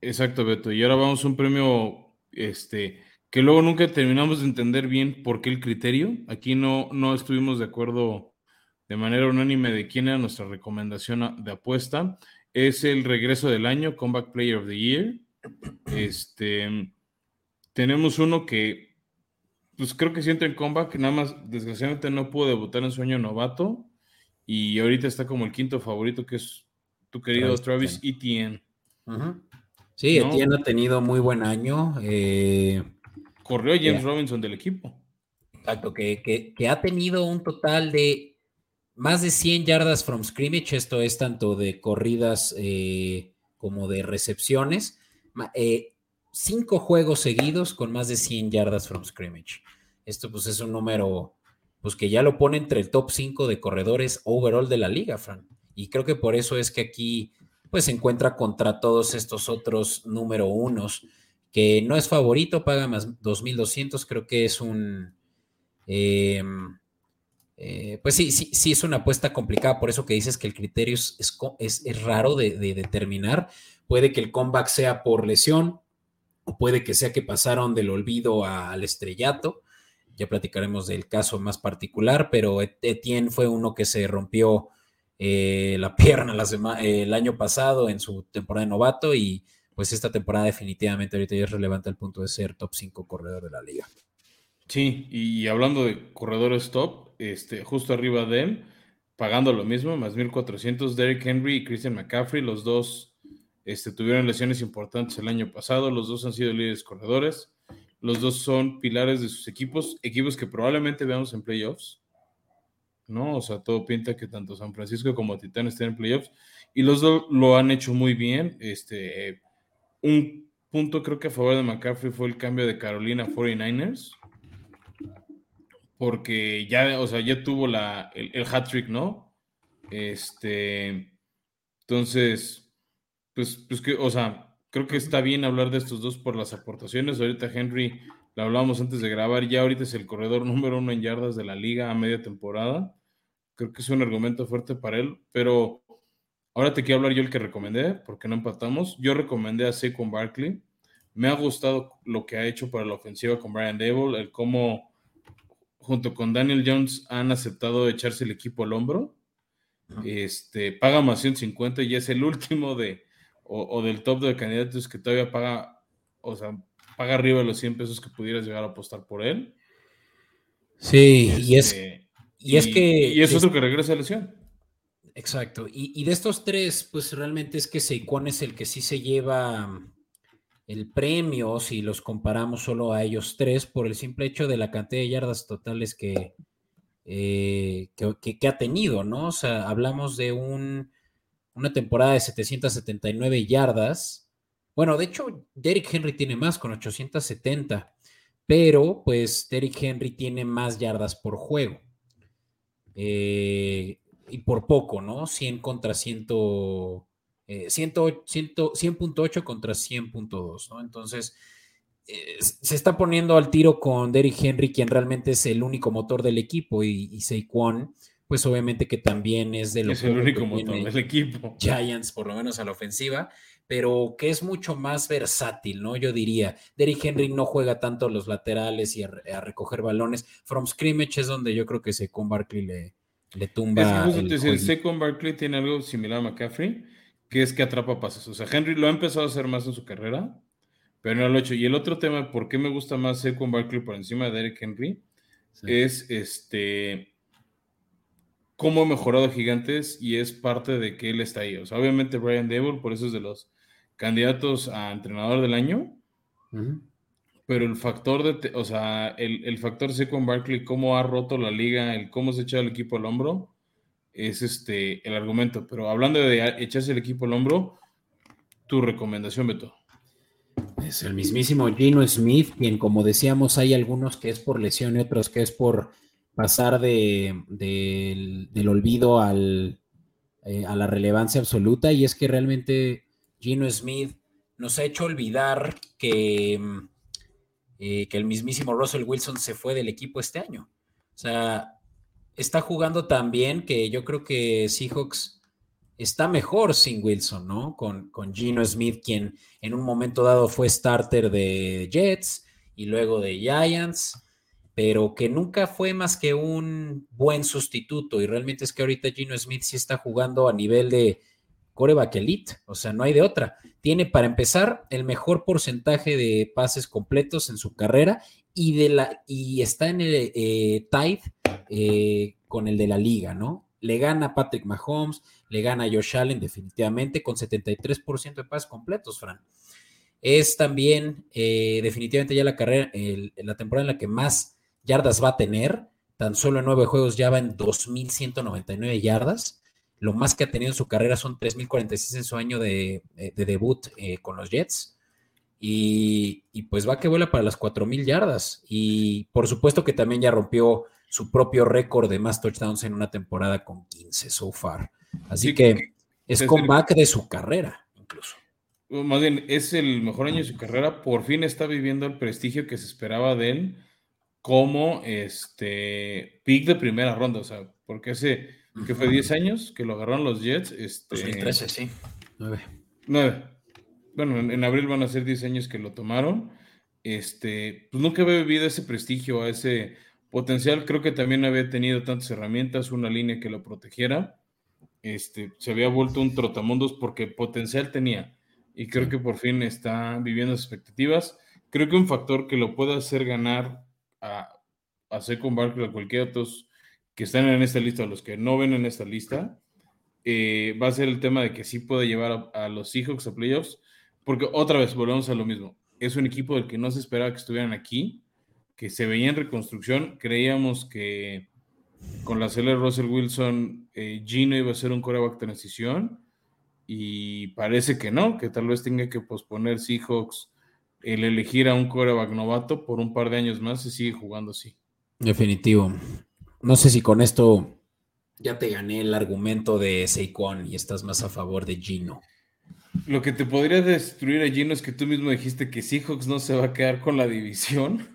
Exacto, Beto. Y ahora vamos a un premio este, que luego nunca terminamos de entender bien por qué el criterio. Aquí no, no estuvimos de acuerdo de manera unánime de quién era nuestra recomendación de apuesta. Es el regreso del año, Comeback Player of the Year. Este, tenemos uno que, pues creo que si entra en comeback, nada más, desgraciadamente no pudo debutar en sueño novato. Y ahorita está como el quinto favorito, que es tu querido Travis, Etienne. Sí, Etienne ha tenido muy buen año. Eh, Corrió James Robinson del equipo. Exacto, que, que, ha tenido un total de más de 100 yardas from scrimmage, esto es tanto de corridas eh, como de recepciones. Eh, cinco juegos seguidos con más de 100 yardas from scrimmage. Esto pues es un número pues que ya lo pone entre el top 5 de corredores overall de la liga, Fran. Y creo que por eso es que aquí pues se encuentra contra todos estos otros número unos, que no es favorito, paga más 2.200, creo que es un... Em, eh, pues sí, sí, sí, es una apuesta complicada, por eso que dices que el criterio es, es, raro de, determinar. Puede que el comeback sea por lesión, o puede que sea que pasaron del olvido al estrellato. Ya platicaremos del caso más particular, pero Etienne fue uno que se rompió eh, la pierna la el año pasado en su temporada de novato y pues esta temporada definitivamente ahorita ya es relevante al punto de ser top 5 corredor de la liga. Sí, y hablando de corredores top, este, justo arriba de él, pagando lo mismo, más 1400, Derrick Henry y Christian McCaffrey, los dos este, tuvieron lesiones importantes el año pasado, los dos han sido líderes corredores, los dos son pilares de sus equipos, equipos que probablemente veamos en playoffs. ¿no? O sea, todo pinta que tanto San Francisco como Titán estén en playoffs y los dos lo han hecho muy bien. Este, un punto creo que a favor de McCaffrey fue el cambio de Carolina 49ers, porque ya, o sea, ya tuvo la, el, hat trick, ¿no? Este, entonces, pues, pues que, o sea, creo que está bien hablar de estos dos por las aportaciones. Ahorita Henry lo hablábamos antes de grabar, ya ahorita es el corredor número uno en yardas de la liga a media temporada. Creo que es un argumento fuerte para él, pero ahora te quiero hablar yo el que recomendé, porque no empatamos. Yo recomendé a Saquon Barkley. Me ha gustado lo que ha hecho para la ofensiva con Brian Dable, el cómo junto con Daniel Jones han aceptado echarse el equipo al hombro. Este, paga más 150 y es el último de, o, del top de candidatos que todavía paga, o sea, paga arriba de los 100 pesos que pudieras llegar a apostar por él. Sí, y es, este, y, es que... Y es otro que regresa a lesión. Exacto. Y, de estos tres, pues realmente es que Seikon es el que sí se lleva el premio si los comparamos solo a ellos tres por el simple hecho de la cantidad de yardas totales que, eh, que, ha tenido, ¿no? O sea, hablamos de un, una temporada de 779 yardas bueno, de hecho, Derrick Henry tiene más con 870, pero pues Derrick Henry tiene más yardas por juego. Eh, y por poco, ¿no? 100 contra 100, 100.8 eh, contra 100.2, ¿no? Entonces, eh, se está poniendo al tiro con Derrick Henry, quien realmente es el único motor del equipo, y, y Saquon, pues obviamente que también es de los... Es el único motor del equipo. Giants, por lo menos a la ofensiva pero que es mucho más versátil, ¿no? Yo diría, Derrick Henry no juega tanto los laterales y a, recoger balones. From scrimmage es donde yo creo que Secon Barkley le, le tumba. Es decir, Secon Barkley tiene algo similar a McCaffrey, que es que atrapa pases. O sea, Henry lo ha empezado a hacer más en su carrera, pero no lo ha hecho. Y el otro tema, ¿por qué me gusta más Secon Barkley por encima de Derrick Henry? Es este cómo ha mejorado Gigantes y es parte de que él está ahí. O sea, obviamente Brian Dable, por eso es de los candidatos a entrenador del año, pero el factor de, o sea, el, el factor con Barkley, cómo ha roto la liga, el cómo se echa el equipo al hombro, es este el argumento. Pero hablando de echarse el equipo al hombro, tu recomendación, Beto. Es el mismísimo Gino Smith, quien como decíamos, hay algunos que es por lesión y otros que es por pasar de, del, olvido al, eh, a la relevancia absoluta. Y es que realmente Gino Smith nos ha hecho olvidar que, mm, eh, que el mismísimo Russell Wilson se fue del equipo este año. O sea, está jugando tan bien que yo creo que Seahawks está mejor sin Wilson, ¿no? Con, con Gino Smith, quien en un momento dado fue starter de Jets y luego de Giants, pero que nunca fue más que un buen sustituto. Y realmente es que ahorita Gino Smith sí está jugando a nivel de coreback elite, o sea, no hay de otra. Tiene para empezar el mejor porcentaje de pases completos en su carrera y, de la, y está en el eh, eh, con el de la liga, ¿no? Le gana Patrick Mahomes, le gana Josh Allen definitivamente con 73% de pases completos, Fran. Es también eh, definitivamente ya la carrera, la temporada en la que más yardas va a tener. Tan solo en nueve juegos ya va en 2.199 yardas. Lo más que ha tenido en su carrera son 3.046 en su año de, eh, debut eh, con los Jets. Y, pues va que vuela para las 4.000 yardas. Y por supuesto que también ya rompió su propio récord de más touchdowns en una temporada con 15 so far. Así que es comeback de su carrera, incluso. Más bien, es el mejor año de su carrera. Por fin está viviendo el prestigio que se esperaba de él como este pick de primera ronda. O sea, porque hace que fue 10 años que lo agarraron los Jets. Este, 2013, sí. 9. 9. Bueno, en, abril van a ser 10 años que lo tomaron. Este, pues nunca había vivido ese prestigio, a ese potencial. Creo que también había tenido tantas herramientas, una línea que lo protegiera. Este, se había vuelto un trotamundos porque potencial tenía. Y creo que por fin está viviendo sus expectativas. Creo que un factor que lo puede hacer ganar a, a Second Barkley a cualquier otros que están en esta lista, los que no ven en esta lista, eh, va a ser el tema de que sí puede llevar a, los Seahawks a playoffs, porque otra vez volvemos a lo mismo. Es un equipo del que no se esperaba que estuvieran aquí, que se veía en reconstrucción. Creíamos que con la de Russell Wilson, eh, Gino iba a ser un coreback transición, y parece que no, que tal vez tenga que posponer Seahawks el elegir a un coreback novato por un par de años más y sigue jugando así. Definitivo. No sé si con esto ya te gané el argumento de Saquon y estás más a favor de Gino. Lo que te podría destruir a Gino es que tú mismo dijiste que Seahawks no se va a quedar con la división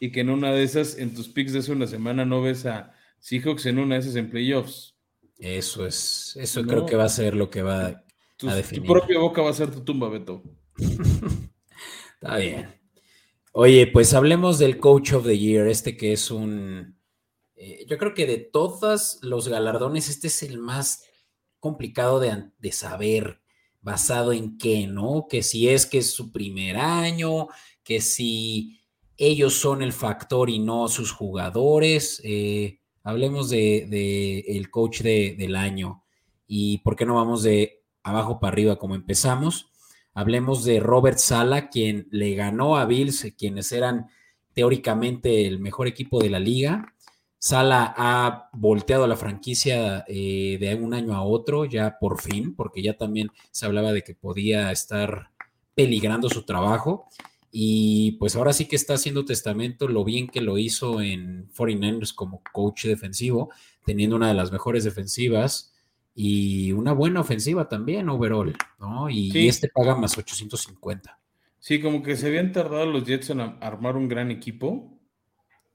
y que en una de esas, en tus picks de hace una semana, no ves a Seahawks en una de esas en playoffs. Eso es, eso creo que va a ser lo que va a definir. Tu propia boca va a ser tu tumba, Beto. Está bien. Oye, pues hablemos del Coach of the Year, este que es un eh, yo creo que de todos los galardones, este es el más complicado de, saber basado en qué, ¿no? Que si es que es su primer año, que si ellos son el factor y no sus jugadores. Eh, hablemos de, el coach del año y por qué no vamos de abajo para arriba como empezamos. Hablemos de Robert Sala, quien le ganó a Bills, quienes eran teóricamente el mejor equipo de la liga. Sala ha volteado la franquicia eh, de un año a otro, ya por fin, porque ya también se hablaba de que podía estar peligrando su trabajo. Y pues ahora sí que está haciendo testamento lo bien que lo hizo en 49ers como coach defensivo, teniendo una de las mejores defensivas y una buena ofensiva también, overall, ¿no? Y, este paga más 850. Sí, como que se habían tardado los Jets en armar un gran equipo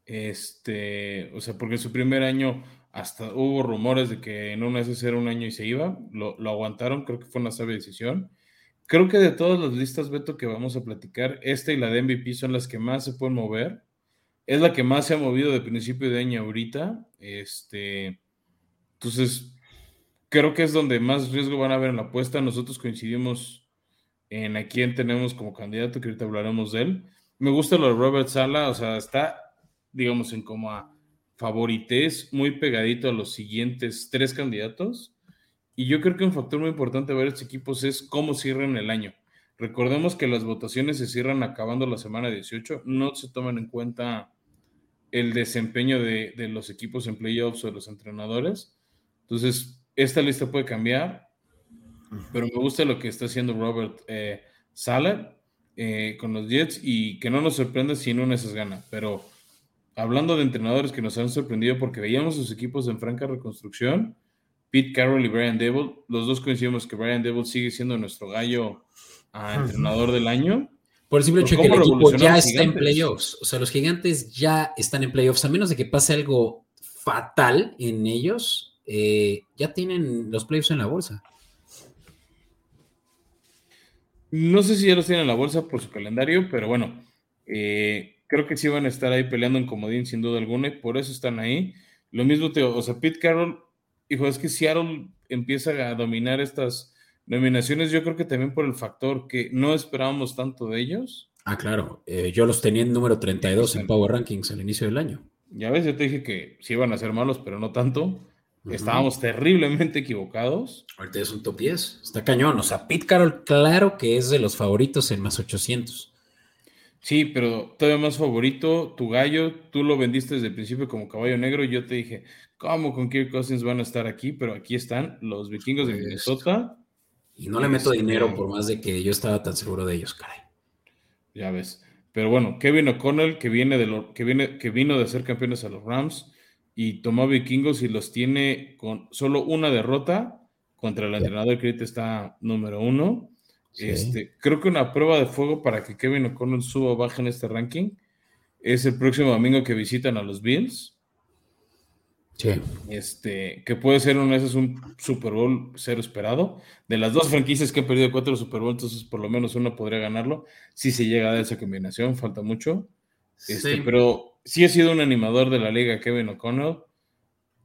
este, o sea, porque en su primer año hasta hubo rumores de que en una vez era un año y se iba, lo, aguantaron, creo que fue una sabia decisión. Creo que de todas las listas, Beto, que vamos a platicar, esta y la de MVP son las que más se pueden mover. Es la que más se ha movido de principio de año ahorita. Este, entonces, creo que es donde más riesgo van a haber en la apuesta. Nosotros coincidimos en a quién tenemos como candidato, que ahorita hablaremos de él. Me gusta lo de Robert Sala, o sea, está digamos, en como a favorites, muy pegadito a los siguientes tres candidatos. Y yo creo que un factor muy importante de estos equipos es cómo cierran el año. Recordemos que las votaciones se cierran acabando la semana 18, no se toman en cuenta el desempeño de, los equipos en playoffs o de los entrenadores. Entonces, esta lista puede cambiar, pero me gusta lo que está haciendo Robert eh, Sala eh, con los Jets y que no nos sorprenda si no esas gana, pero hablando de entrenadores que nos han sorprendido porque veíamos sus equipos en franca reconstrucción, Pete Carroll y Brian Devil, los dos coincidimos que Brian Devil sigue siendo nuestro gallo a entrenador del año. Por el simple hecho que el equipo ya está en playoffs. O sea, los gigantes ya están en playoffs, a menos de que pase algo fatal en ellos, eh, ya tienen los playoffs en la bolsa. No sé si ya los tienen en la bolsa por su calendario, pero bueno, eh, creo que sí van a estar ahí peleando en comodín sin duda alguna y por eso están ahí. Lo mismo, te, o sea, Pete Carroll, hijo, es que Seattle empieza a dominar estas nominaciones, yo creo que también por el factor que no esperábamos tanto de ellos. Ah, claro, eh, yo los tenía en número 32 en Power Rankings al inicio del año. Ya ves, yo te dije que sí iban a ser malos, pero no tanto. Estábamos terriblemente equivocados. Ahorita es un top 10. Está cañón. O sea, Pete Carroll, claro que es de los favoritos en más 800. Sí, pero todavía más favorito, tu gallo, tú lo vendiste desde el principio como caballo negro y yo te dije, ¿cómo con Kirk Cousins van a estar aquí? Pero aquí están los vikingos de pues, Minnesota. Y no le meto dinero por más de que yo estaba tan seguro de ellos, caray. Ya ves. Pero bueno, Kevin O'Connell, que viene de lo, que viene, que vino de ser campeones a los Rams y tomó vikingos y los tiene con solo una derrota contra el entrenador que está número uno. Este, creo que una prueba de fuego para que Kevin O'Connell suba o baje en este ranking es el próximo domingo que visitan a los Bills. Sí. Este, que puede ser un, un Super Bowl cero esperado. De las dos franquicias que han perdido cuatro Super Bowl, entonces por lo menos uno podría ganarlo. Si se llega a esa combinación, falta mucho. Este, Pero sí ha sido un animador de la liga, Kevin O'Connell.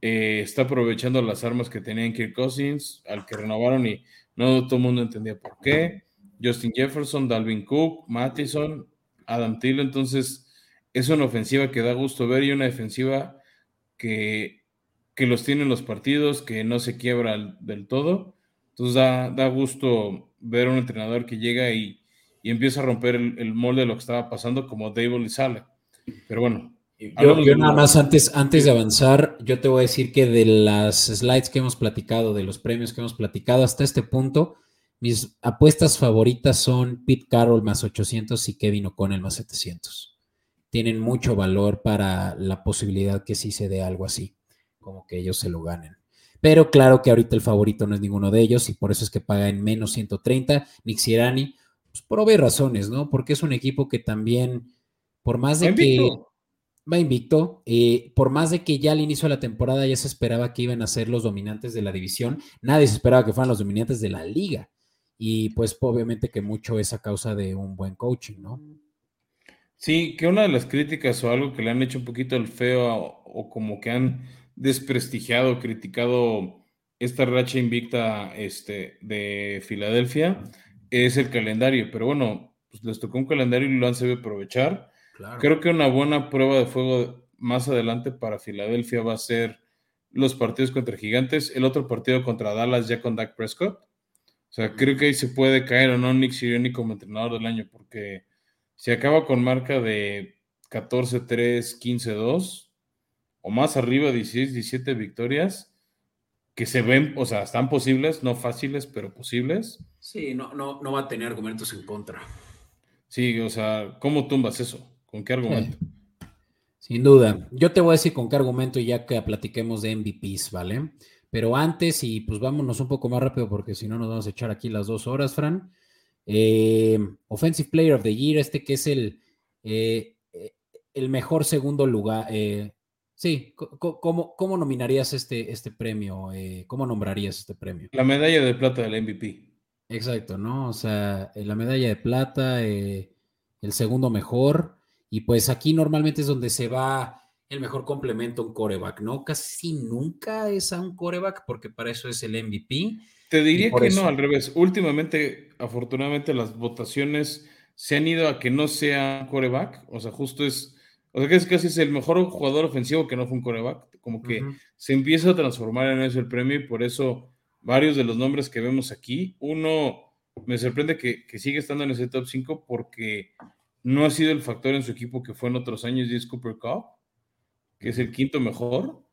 Eh, está aprovechando las armas que tenía en Kirk Cousins, al que renovaron y no todo el mundo entendía por qué. Justin Jefferson, Dalvin Cook, Mattison, Adam Thiel. Entonces, es una ofensiva que da gusto ver y una defensiva que, que los tiene en los partidos, que no se quiebra del todo. Entonces, da, da gusto ver a un entrenador que llega y, y empieza a romper el, molde de lo que estaba pasando, como Dave y sale. Pero bueno. Yo, nada más antes, antes de avanzar, yo te voy a decir que de las slides que hemos platicado, de los premios que hemos platicado hasta este punto, mis apuestas favoritas son Pete Carroll más 800 y Kevin O'Connell más 700. Tienen mucho valor para la posibilidad que sí se dé algo así, como que ellos se lo ganen. Pero claro que ahorita el favorito no es ninguno de ellos y por eso es que paga en menos 130. Nick Sirani, pues por obvias razones, ¿no? Porque es un equipo que también, por más de que va invicto, eh, por más de que ya al inicio de la temporada ya se esperaba que iban a ser los dominantes de la división, nadie se esperaba que fueran los dominantes de la liga. Y pues obviamente que mucho es a causa de un buen coaching, ¿no? Sí, que una de las críticas o algo que le han hecho un poquito el feo o, como que han desprestigiado, criticado esta racha invicta este, de Filadelfia es el calendario. Pero bueno, pues les tocó un calendario y lo han sabido aprovechar. Creo que una buena prueba de fuego más adelante para Filadelfia va a ser los partidos contra Gigantes, el otro partido contra Dallas ya con Dak Prescott o sea, creo que ahí se puede caer o no Nick Sirianni como entrenador del año, porque si acaba con marca de 14-3, 15-2, o más arriba, 16, 17 victorias, que se ven, o sea, están posibles, no fáciles, pero posibles. Sí, no, no, no va a tener argumentos en contra. Sí, o sea, ¿cómo tumbas eso? ¿Con qué argumento? Sin duda. Yo te voy a decir con qué argumento ya que platiquemos de MVPs, ¿vale? Pero antes, y pues vámonos un poco más rápido porque si no nos vamos a echar aquí las dos horas, Fran. Eh, Offensive Player of the Year, este que es el, eh, el mejor segundo lugar. Eh, sí, ¿cómo, ¿cómo, nominarías este, este premio? ¿Cómo nombrarías este premio? La medalla de plata del MVP. Exacto, ¿no? O sea, la medalla de plata, el segundo mejor. Y pues aquí normalmente es donde se va el mejor complemento a un coreback, ¿no? Casi nunca es a un coreback porque para eso es el MVP. Te diría que no, al revés. Últimamente, afortunadamente, las votaciones se han ido a que no sea un coreback, o sea, justo es, o sea, que es casi es el mejor jugador ofensivo que no fue un coreback, como que se empieza a transformar en eso el premio y por eso varios de los nombres que vemos aquí, uno me sorprende que, que sigue estando en ese top 5 porque no ha sido el factor en su equipo que fue en otros años y es Cooper Cup que es el quinto mejor.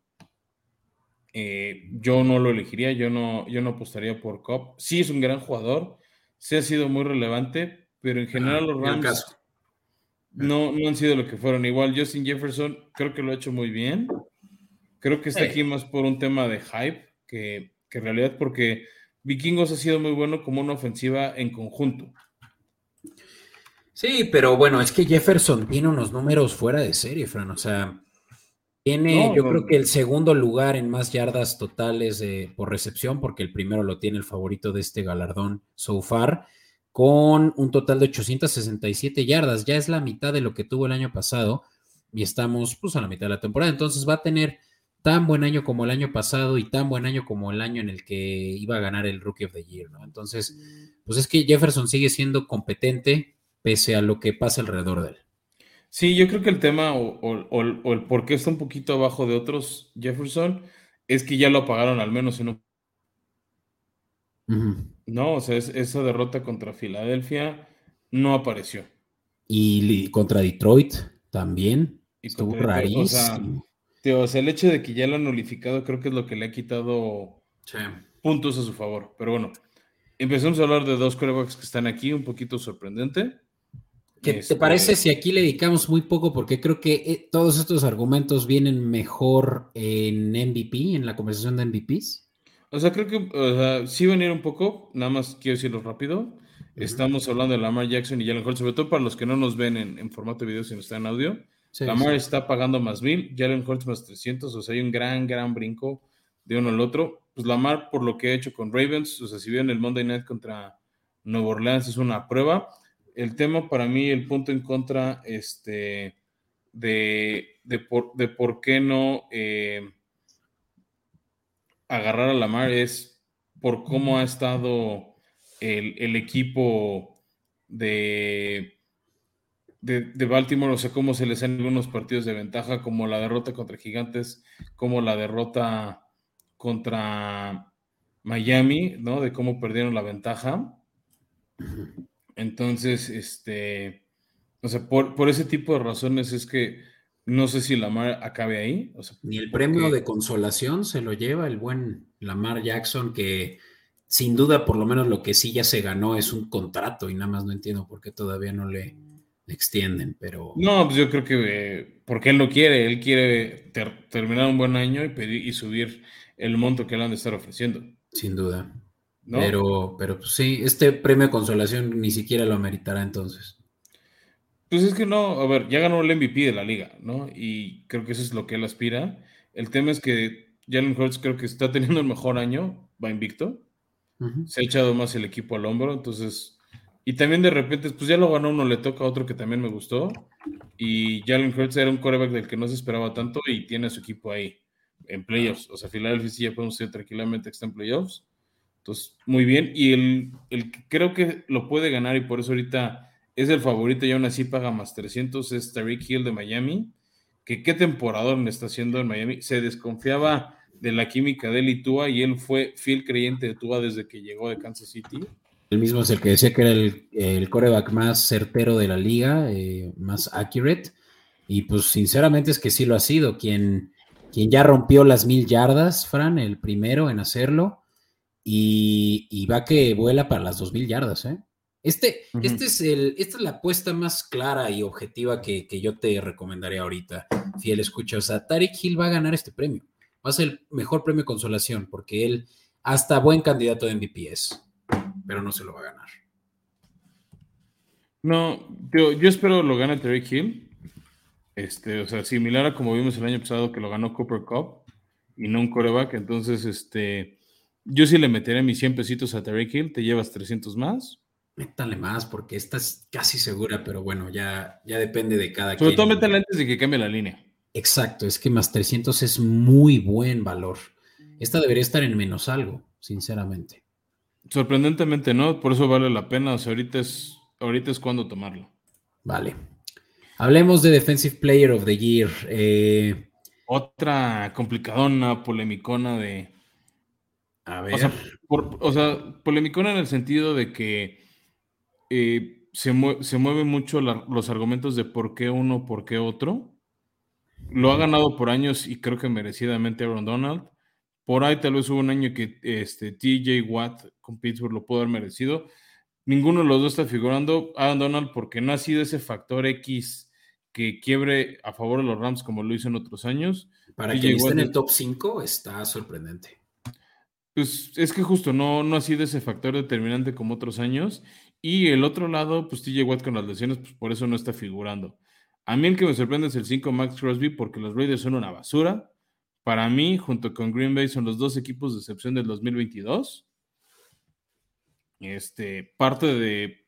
Eh, yo no lo elegiría, yo no, yo no apostaría por Cobb. Sí es un gran jugador, sí ha sido muy relevante, pero en general los Rams no, no han sido lo que fueron. Igual Justin Jefferson creo que lo ha hecho muy bien. Creo que está aquí más por un tema de hype que, que en realidad porque Vikingos ha sido muy bueno como una ofensiva en conjunto. Sí, pero bueno, es que Jefferson tiene unos números fuera de serie, Fran. O sea, Tiene, yo creo que el segundo lugar en más yardas totales por recepción, porque el primero lo tiene el favorito de este galardón so far, con un total de 867 yardas. Ya es la mitad de lo que tuvo el año pasado y estamos pues a la mitad de la temporada. Entonces va a tener tan buen año como el año pasado y tan buen año como el año en el que iba a ganar el Rookie of the Year, ¿no? Entonces, pues es que Jefferson sigue siendo competente pese a lo que pasa alrededor de él. Sí, yo creo que el tema o, el por qué está un poquito abajo de otros Jefferson es que ya lo apagaron al menos en un... No, o sea, esa derrota contra Filadelfia no apareció. Y contra Detroit también. Estuvo rarísimo. O sea, el hecho de que ya lo han nulificado creo que es lo que le ha quitado puntos a su favor. Pero bueno, empezamos a hablar de dos corebacks que están aquí, un poquito sorprendente. ¿Qué te este, parece si aquí le dedicamos muy poco? Porque creo que eh, todos estos argumentos vienen mejor en MVP, en la conversación de MVPs. O sea, creo que o sea, sí venir un poco, nada más quiero decirlo rápido. Estamos hablando de Lamar Jackson y Jalen Hurts, sobre todo para los que no nos ven en, en formato de video, sino está en audio. Lamar está pagando más mil, Jalen Hurts más 300, o sea, hay un gran, gran brinco de uno al otro. Pues Lamar, por lo que ha hecho con Ravens, o sea, si bien el Monday Night contra Nueva Orleans es una prueba, el tema para mí, el punto en contra este, de, de, por, de por qué no eh, agarrar a Lamar es por cómo ha estado el, el equipo de de, Baltimore, o sea, cómo se les han algunos partidos de ventaja, como la derrota contra Gigantes, como la derrota contra Miami, ¿no? De cómo perdieron la ventaja. Entonces, este, o sea, por, ese tipo de razones es que no sé si Lamar acabe ahí. Ni el premio de consolación se lo lleva el buen Lamar Jackson, que sin duda, por lo menos lo que sí ya se ganó es un contrato y nada más no entiendo por qué todavía no le extienden, pero... No, pues yo creo que eh, porque él lo quiere, él quiere terminar un buen año y, pedir, y subir el monto que le han de estar ofreciendo. Sin duda. Pero, pero pues sí, este premio de consolación ni siquiera lo ameritará entonces. Pues es que no, a ver, ya ganó el MVP de la liga, ¿no? Y creo que eso es lo que él aspira. El tema es que Jalen Hurts creo que está teniendo el mejor año, va invicto. Se ha echado más el equipo al hombro, entonces y también de repente, pues ya lo ganó uno, le toca a otro que también me gustó. Y Jalen Hurts era un coreback del que no se esperaba tanto y tiene a su equipo ahí en playoffs. O sea, Philadelphia sí ya podemos decir tranquilamente que está en playoffs. Entonces, muy bien. Y el, el que creo que lo puede ganar y por eso ahorita es el favorito y aún así paga más 300 es Tariq Hill de Miami. Que qué temporada le está haciendo en Miami. Se desconfiaba de la química de él y Tua y él fue fiel creyente de Tua desde que llegó de Kansas City. El mismo es el que decía que era el, coreback más certero de la liga, eh, más accurate. Y pues sinceramente es que sí lo ha sido. Quien, quien ya rompió las mil yardas, Fran, el primero en hacerlo. Y, va que vuela para las dos mil yardas, ¿eh? Este, este es el, esta es la apuesta más clara y objetiva que, que, yo te recomendaría ahorita, fiel escucha. O sea, Tarek Hill va a ganar este premio. Va a ser el mejor premio de consolación porque él hasta buen candidato de MVP es pero no se lo va a ganar. No, yo, yo espero lo gane Terry Hill. Este, o sea, similar a como vimos el año pasado que lo ganó Cooper Cup y no un coreback. Entonces, este, yo sí le meteré mis 100 pesitos a Terry Hill. Te llevas 300 más. Métale más porque esta es casi segura, pero bueno, ya, ya depende de cada Sobre todo métale antes de que cambie la línea. Exacto, es que más 300 es muy buen valor. Esta debería estar en menos algo, sinceramente. Sorprendentemente no, por eso vale la pena. O sea, ahorita es, ahorita es cuando tomarlo. Vale. Hablemos de Defensive Player of the Year. Eh, Otra complicadona, polemicona de. A ver. O sea, polemicona en el sentido de que eh, se, se mueven mucho los argumentos de por qué uno, por qué otro. Lo ha ganado por años y creo que merecidamente Aaron Donald. Por ahí tal vez hubo un año que este, TJ Watt con Pittsburgh lo pudo haber merecido. Ninguno de los dos está figurando. Aaron Donald porque no ha sido ese factor X que quiebre a favor de los Rams como lo hizo en otros años. Para que esté en el top 5 está sorprendente. Pues es que justo no, no ha sido ese factor determinante como otros años. Y el otro lado, pues TJ Watt con las lesiones, pues por eso no está figurando. A mí el que me sorprende es el 5 Max Crosby porque los Raiders son una basura. Para mí, junto con Green Bay, son los dos equipos de excepción del 2022. Este, parte de,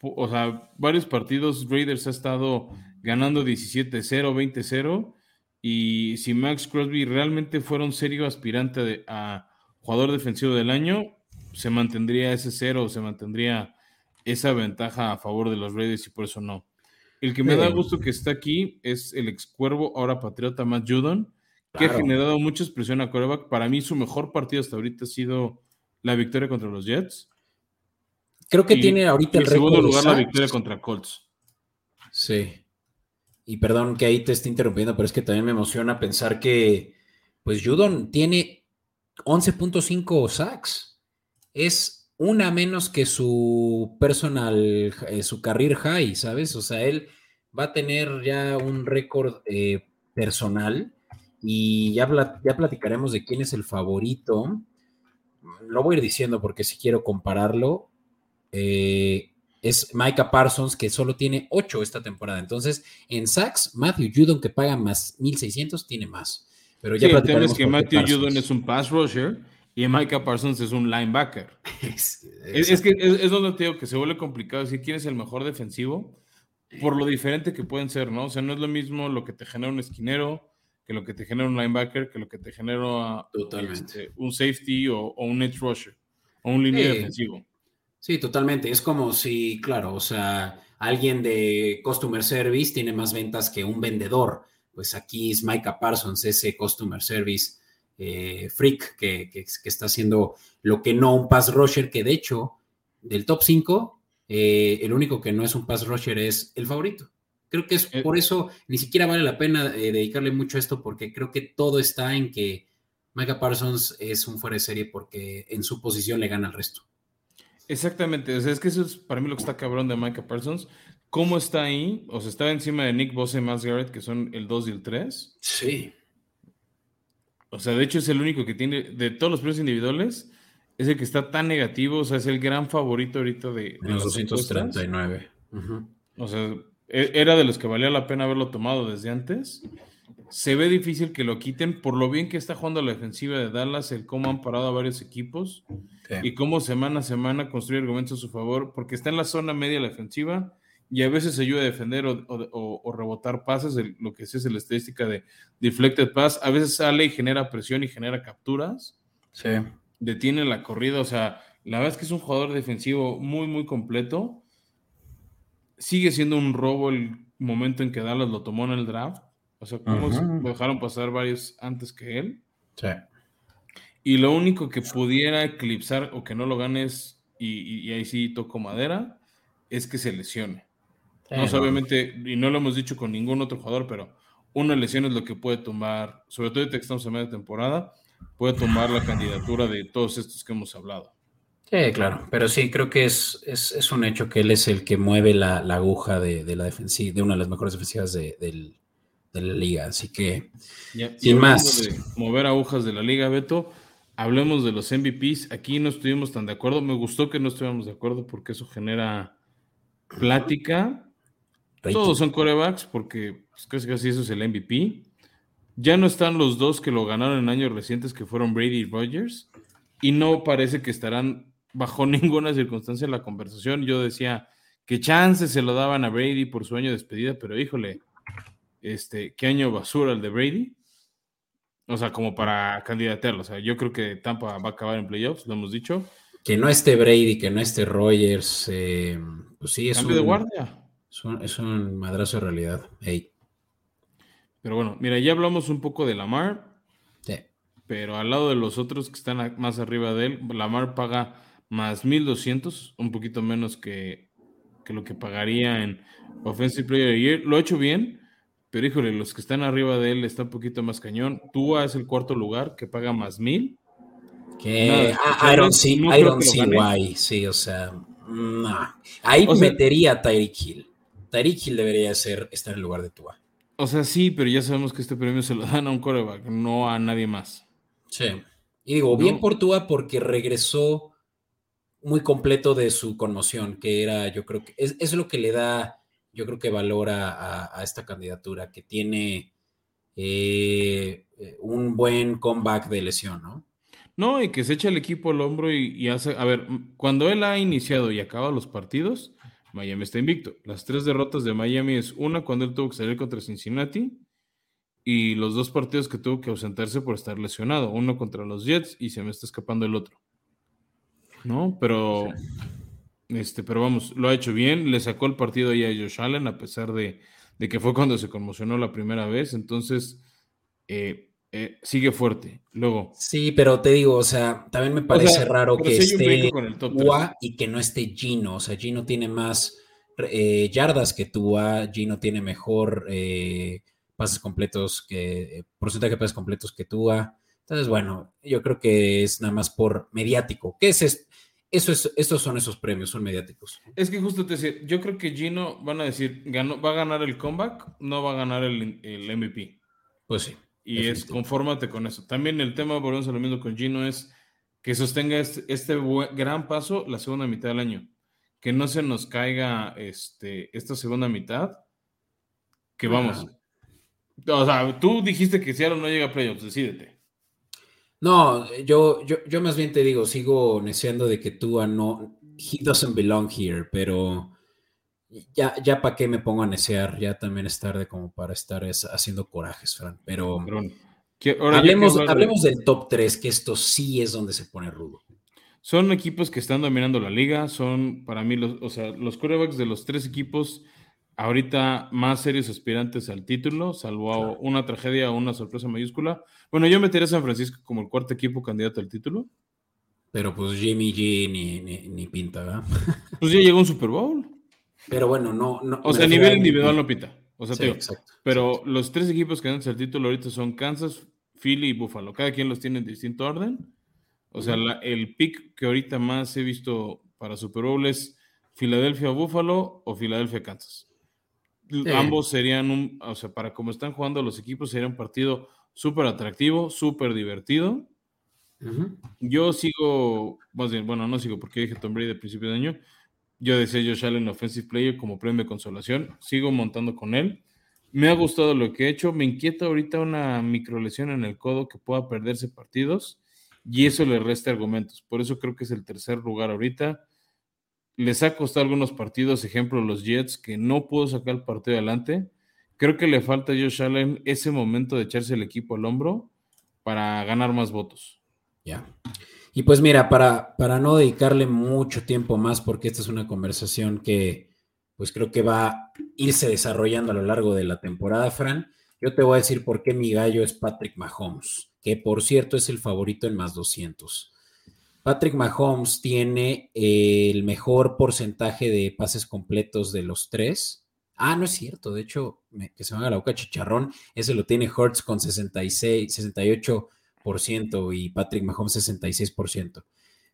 o sea, varios partidos Raiders ha estado ganando 17-0, 20-0. Y si Max Crosby realmente fuera un serio aspirante a jugador defensivo del año, se mantendría ese cero, se mantendría esa ventaja a favor de los Raiders y por eso no. El que me da gusto que está aquí es el ex cuervo, ahora patriota Matt Judon, que ha generado mucha expresión a coreback. Para mí, su mejor partido hasta ahorita ha sido la victoria contra los Jets. Creo que tiene ahorita el En segundo lugar, la victoria contra Colts. Sí. Y perdón que ahí te esté interrumpiendo, pero es que también me emociona pensar que, pues, Judon tiene 11.5 sacks. Es una menos que su personal, eh, su career high, ¿sabes? O sea, él va a tener ya un récord eh, personal y ya, ya platicaremos de quién es el favorito. Lo voy a ir diciendo porque si quiero compararlo. Eh, es Micah Parsons, que solo tiene 8 esta temporada. Entonces, en sacks, Matthew Judon, que paga más 1600, tiene más. Pero ya sí, el que Matthew Judon es un pass rusher y Micah Parsons es un linebacker. es, que es, donde te digo que se vuelve complicado decir quién es el mejor defensivo por lo diferente que pueden ser, ¿no? O sea, no es lo mismo lo que te genera un esquinero que lo que te genera un linebacker, que lo que te genera este, un safety o, un edge rusher o un línea defensivo. Sí, totalmente. Es como si, claro, o sea, alguien de Customer Service tiene más ventas que un vendedor. Pues aquí es Micah Parsons, ese Customer Service eh, freak que, está haciendo lo que no un pass rusher, que de hecho, del top 5, eh, el único que no es un pass rusher es el favorito. Creo que es eh. por eso ni siquiera vale la pena dedicarle mucho a esto, porque creo que todo está en que Micah Parsons es un fuera de serie porque en su posición le gana al resto. Exactamente, o sea, es que eso es para mí lo que está cabrón de Micah Parsons. ¿Cómo está ahí? O sea, está encima de Nick Bosa y Miles Garrett, que son el 2 y el 3. Sí. O sea, de hecho es el único que tiene, de todos los premios individuales, es el que está tan negativo, o sea, es el gran favorito ahorita de... los 239. O sea, e, era de los que valía la pena haberlo tomado desde antes. Se ve difícil que lo quiten por lo bien que está jugando la defensiva de Dallas, el cómo han parado a varios equipos y cómo semana a semana construye argumentos a su favor, porque está en la zona media la defensiva y a veces ayuda a defender o, rebotar pases, lo que es, es la estadística de deflected pass, a veces sale y genera presión y genera capturas. Sí. Detiene la corrida, o sea, la verdad es que es un jugador defensivo muy, muy completo. Sigue siendo un robo el momento en que Dallas lo tomó en el draft. O sea, cómo lo dejaron pasar varios antes que él. Sí. Y lo único que pudiera eclipsar o que no lo ganes, y, ahí sí toco madera, es que se lesione. No, obviamente, y no lo hemos dicho con ningún otro jugador, pero una lesión es lo que puede tomar, sobre todo de estamos en media temporada, puede tomar la candidatura de todos estos que hemos hablado. Sí, claro, pero sí, creo que es, es, un hecho que él es el que mueve la, aguja de, la defensiva, de una de las mejores defensivas de, la liga, así que sin más. mover agujas de la liga, Beto, hablemos de los MVPs. Aquí no estuvimos tan de acuerdo. Me gustó que no estuviéramos de acuerdo porque eso genera plática. Todos son corebacks porque pues, casi casi eso es el MVP. Ya no están los dos que lo ganaron en años recientes que fueron Brady y Rogers. Y no parece que estarán bajo ninguna circunstancia en la conversación. Yo decía que chances se lo daban a Brady por su año de despedida, pero híjole, este, qué año basura el de Brady. O sea, como para candidatearlo. O sea, yo creo que Tampa va a acabar en playoffs, lo hemos dicho. Que no esté Brady, que no esté Rogers, eh, pues sí, es un, de guardia. Es un, madrazo de realidad. Pero bueno, mira, ya hablamos un poco de Lamar. Sí. Pero al lado de los otros que están más arriba de él, Lamar paga más 1200, un poquito menos que, que lo que pagaría en Offensive Player Year. Lo ha hecho bien, pero híjole, los que están arriba de él está un poquito más cañón. Tua es el cuarto lugar, que paga más mil. Que I don't see, why. Sí, o sea, Ahí metería a Tyreek Hill. Tyreek Hill debería ser, estar en lugar de Tua. O sea, sí, pero ya sabemos que este premio se lo dan a un coreback, no a nadie más. Sí. Y digo, bien por Tua porque regresó muy completo de su conmoción, que era, yo creo que es, es lo que le da yo creo que valora a, esta candidatura, que tiene eh, un buen comeback de lesión, ¿no? No, y que se echa el equipo al hombro y, hace, a ver, cuando él ha iniciado y acaba los partidos, Miami está invicto. Las tres derrotas de Miami es una cuando él tuvo que salir contra Cincinnati y los dos partidos que tuvo que ausentarse por estar lesionado, uno contra los Jets y se me está escapando el otro. ¿No? Pero, este, pero vamos, lo ha hecho bien, le sacó el partido ahí a Josh Allen a pesar de, de que fue cuando se conmocionó la primera vez, entonces... Eh, eh, sigue fuerte. Luego. Sí, pero te digo, o sea, también me parece raro que esté Tua y que no esté Gino. O sea, Gino tiene más eh, yardas que Tua, Gino tiene mejor eh, pases completos que porcentaje de pases completos que Tua. Entonces, bueno, yo creo que es nada más por mediático. ¿Qué es esto? Eso es, estos son esos premios, son mediáticos. Es que justo te decía, yo creo que Gino van a decir, ganó, va a ganar el comeback, no va a ganar el, el MVP. Pues sí. Y es confórmate con eso. También el tema, volvemos a lo mismo con Gino, es que sostenga este, este gran paso la segunda mitad del año. Que no se nos caiga este, esta segunda mitad. Que vamos. O sea, tú dijiste que si ahora no llega a playoffs, decídete. No, yo, yo, yo más bien te digo, sigo neceando de que tú no. He doesn't belong here, pero ya, ya para qué me pongo a necear, ya también es tarde como para estar haciendo corajes, Fran. Pero hablemos, hablemos del top 3, que esto sí es donde se pone rudo. Son equipos que están dominando la liga, son para mí los, o sea, los quarterbacks de los tres equipos ahorita más serios aspirantes al título, salvo una tragedia o una sorpresa mayúscula. Bueno, yo metería a San Francisco como el cuarto equipo candidato al título. Pero pues Jimmy G ni, ni pinta, ¿verdad? Pues ya llegó un Super Bowl. Pero bueno, no. no o sea, a nivel individual no pita. O sea, tío, pero los tres equipos que dan el título ahorita son Kansas, Philly y Buffalo. Cada quien los tiene en distinto orden. O sea, el pick que ahorita más he visto para Super Bowl es Filadelfia Buffalo o Filadelfia Kansas. Ambos serían un, o sea, para como están jugando los equipos, sería un partido súper atractivo, súper divertido. Yo sigo, más bien, bueno, no sigo porque dije Tom Brady de principio de año. Yo decía Josh Allen Offensive Player como premio de consolación. Sigo montando con él. Me ha gustado lo que he hecho. Me inquieta ahorita una microlesión en el codo que pueda perderse partidos y eso le resta argumentos. Por eso creo que es el tercer lugar ahorita. Les ha costado algunos partidos, ejemplo los Jets, que no pudo sacar el partido adelante. Creo que le falta a Josh Allen ese momento de echarse el equipo al hombro para ganar más votos. Ya. Y pues mira, para, para no dedicarle mucho tiempo más, porque esta es una conversación que pues creo que va a irse desarrollando a lo largo de la temporada, Fran, yo te voy a decir por qué mi gallo es Patrick Mahomes, que por cierto es el favorito en más 200. Patrick Mahomes tiene el mejor porcentaje de pases completos de los tres. Ah, no es cierto, de hecho, que se me haga la boca chicharrón, ese lo tiene Hertz con 66, 68 y Patrick Mahomes 66%.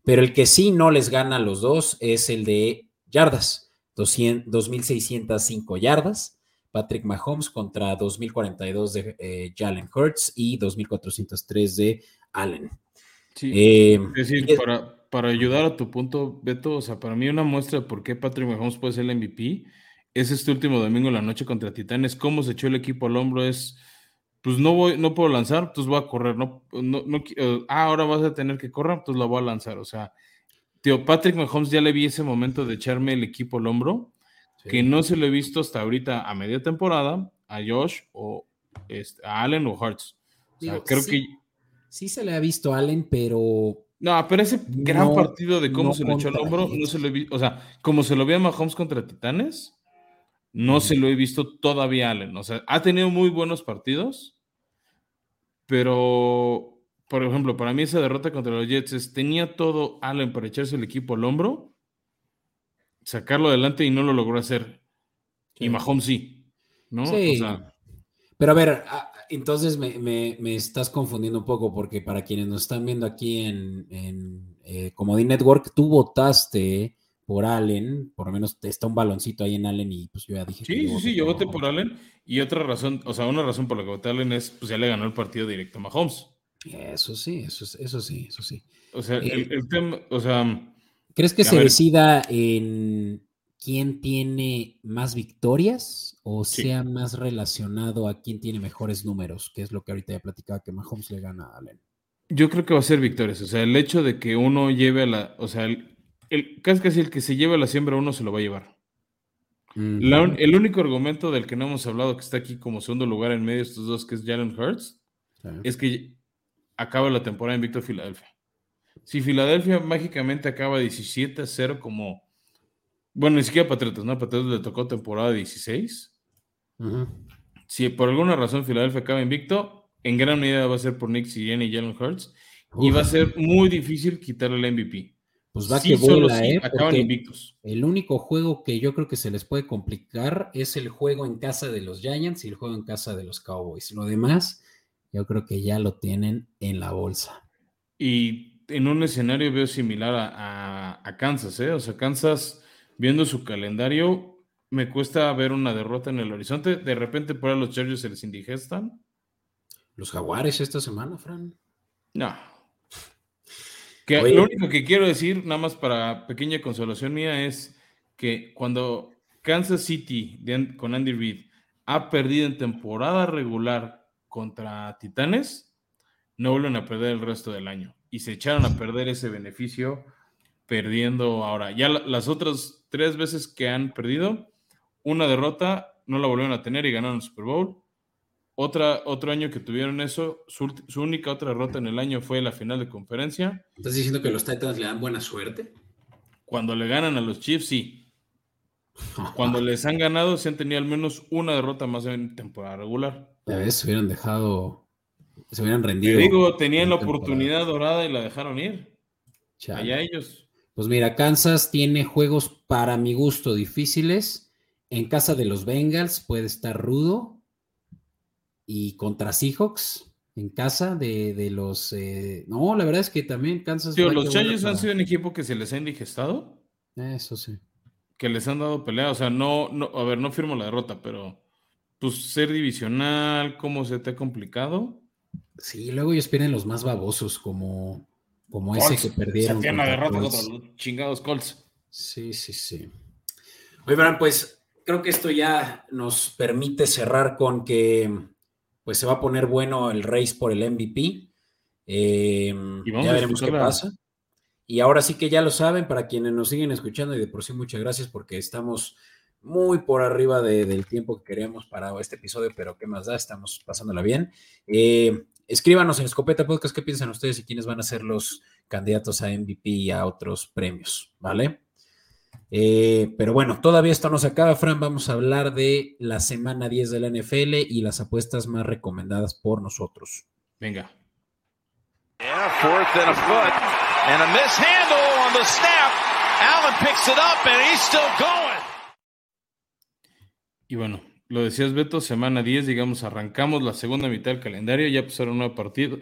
Pero el que sí no les gana a los dos es el de yardas, 2.605 yardas. Patrick Mahomes contra 2.042 de eh, Jalen Hurts y 2.403 de Allen. Sí, eh, es decir, para, para, ayudar a tu punto, Beto, o sea, para mí una muestra de por qué Patrick Mahomes puede ser el MVP es este último domingo en la noche contra Titanes, cómo se echó el equipo al hombro, es pues no voy, no puedo lanzar, entonces voy a correr, no, no, no eh, ah, ahora vas a tener que correr, entonces la voy a lanzar, o sea, tío, Patrick Mahomes ya le vi ese momento de echarme el equipo al hombro, que no se lo he visto hasta ahorita a media temporada, a Josh o este, a Allen o sea, creo que... Sí se le ha visto a Allen, pero... No, pero ese gran partido de cómo se le echó el hombro, no se lo he visto, o sea, como se lo ve a Mahomes contra Titanes, no se lo he visto todavía Allen. O sea, ha tenido muy buenos partidos, pero, por ejemplo, para mí esa derrota contra los Jets es, tenía todo Allen para echarse el equipo al hombro, sacarlo adelante y no lo logró hacer. Y Mahomes sí, ¿no? Sí. pero a ver, entonces me, estás confundiendo un poco porque para quienes nos están viendo aquí en, en eh, Network, tú votaste por Allen, por lo menos está un baloncito ahí en Allen y pues yo ya dije. Sí, sí, sí, yo voté por Allen y otra razón, o sea, una razón por la que voté Allen es, pues ya le ganó el partido directo a Mahomes. Eso sí, eso, eso sí, eso sí. O sea, el, eh, tema, o sea... ¿Crees que se decida en quién tiene más victorias o Sí. sea más relacionado a quién tiene mejores números, que es lo que ahorita ya platicaba que Mahomes le gana a Allen. Yo creo que va a ser victorias. O sea, el hecho de que uno lleve a la. O sea, el, el- casi casi el que se lleve a la siembra uno se lo va a llevar. La el único argumento del que no hemos hablado, que está aquí como segundo lugar en medio de estos dos, que es Jalen Hurts, Sí. es que acaba la temporada en Víctor Filadelfia. Si Filadelfia mágicamente acaba 17 a 0 como... Bueno, ni siquiera Patriotas, ¿no? Patriotas le tocó temporada 16. Ujú. Si por alguna razón Filadelfia acaba invicto, en gran medida va a ser por Nick Sirianni y Jalen Hurts. Y va a ser muy difícil quitarle el MVP. Pues va Sí, que sí ¿eh? acaban invictos. el único juego que yo creo que se les puede complicar es el juego en casa de los Giants y el juego en casa de los Cowboys. Lo demás, yo creo que ya lo tienen en la bolsa. Y en un escenario veo similar a, a- a Kansas, ¿eh? O sea, Kansas, viendo su calendario, me cuesta ver una derrota en el horizonte. De repente por ahí los Chargers se les indigestan. Los Jaguares esta semana, Fran. No. Que Oye. lo único que quiero decir, nada más para pequeña consolación mía, es que cuando Kansas City de con Andy Reid ha perdido en temporada regular contra Titanes, no vuelven a perder el resto del año. Y se echaron a perder ese beneficio perdiendo ahora. Ya la- las otras tres veces que han perdido, una derrota no la volvieron a tener y ganaron el Super Bowl. Otra, otro año que tuvieron eso, su, única otra derrota en el año fue la final de conferencia. ¿Estás diciendo que los Titans le dan buena suerte? Cuando le ganan a los Chiefs, sí. Cuando les han ganado, se han tenido al menos una derrota más en temporada regular. Ya ves, se hubieran dejado, se hubieran Te rendido. digo, tenían la temporada. oportunidad dorada y la dejaron ir. Chale. Allá ellos. Pues mira, Kansas tiene juegos para mi gusto difíciles. En casa de los Bengals puede estar rudo. Y contra Seahawks, en casa de, de los... eh, No, la verdad es que también Kansas... Tío, los Chargers han sido un equipo que se les ha indigestado, Eso sí. que les han dado pelea. O sea, no, no, a ver, no firmo la derrota, pero pues ser divisional, cómo se te ha complicado. Sí, luego ellos pierden los más babosos, como, como ese que perdieron. Se contra derrota Colts. contra los chingados Colts. Sí, sí, sí. Oye, Fran, pues creo que esto ya nos permite cerrar con que pues se va a poner bueno el race por el MVP. Eh, Y ya veremos qué pasa. Y ahora sí que ya lo saben, para quienes nos siguen escuchando, y de por sí muchas gracias porque estamos muy por arriba de- del tiempo que queríamos para este episodio, pero qué más da, estamos pasándola bien. Eh, escríbanos en Escopeta Podcast qué piensan ustedes y quiénes van a ser los candidatos a MVP y a otros premios, ¿vale? Eh, pero bueno, todavía esto no se acaba, Fran. Vamos a hablar de la semana 10 de la NFL y las apuestas más recomendadas por nosotros. Venga. Yeah, fourth and a foot. And a mishandle on the snap. Allen picks it up and he's still going. Y bueno, lo decías Beto, semana 10, digamos, arrancamos la segunda mitad del calendario, ya pasaron nueve partidos,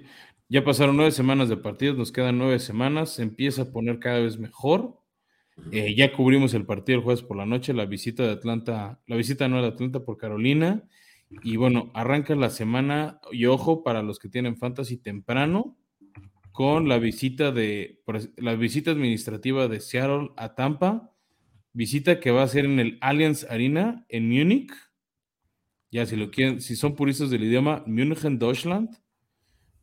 ya pasaron nueve semanas de partidos, nos quedan nueve semanas, se empieza a poner cada vez mejor. Eh, ya cubrimos el partido el jueves por la noche, la visita de Atlanta, la visita no de Atlanta por Carolina. Y bueno, arranca la semana, y ojo para los que tienen fantasy temprano, con la visita de la visita administrativa de Seattle a Tampa, visita que va a ser en el Allianz Arena en Múnich. Ya si lo quieren, si son puristas del idioma, München, Deutschland.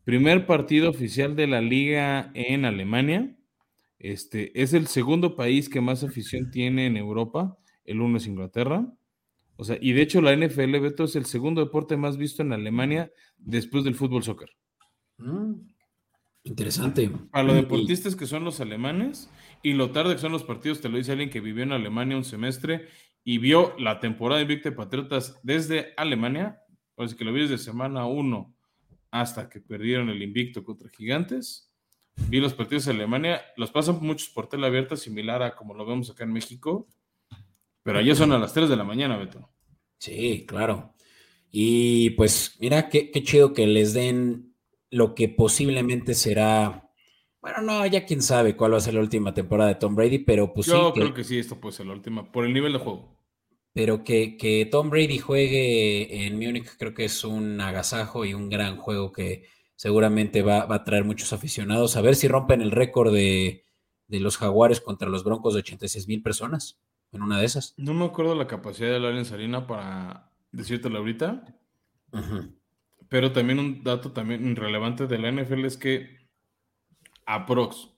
Primer partido oficial de la liga en Alemania. Este es el segundo país que más afición tiene en Europa. El uno es Inglaterra. O sea, y de hecho la NFL, Beto, es el segundo deporte más visto en Alemania después del fútbol soccer. Mm, interesante. Para los deportistas que son los alemanes y lo tarde que son los partidos, te lo dice alguien que vivió en Alemania un semestre y vio la temporada invicta de Patriotas desde Alemania, pues que lo vi desde semana 1 hasta que perdieron el invicto contra Gigantes. Vi los partidos de Alemania, los pasan muchos por tela abierta, similar a como lo vemos acá en México, pero allá son a las 3 de la mañana, Beto. Sí, claro. Y pues mira, qué, qué chido que les den lo que posiblemente será, bueno, no, ya quién sabe cuál va a ser la última temporada de Tom Brady, pero pues Yo sí, que- creo que sí, esto puede ser la última, por el nivel de juego. pero que, que Tom Brady juegue en Múnich creo que es un agasajo y un gran juego que seguramente va, va a traer muchos aficionados. A ver si rompen el récord de, de los Jaguares contra los Broncos de 86 mil personas. en una de esas. No me acuerdo la capacidad de la Salina para decírtelo ahorita. Pero también un dato también relevante de la NFL es que aprox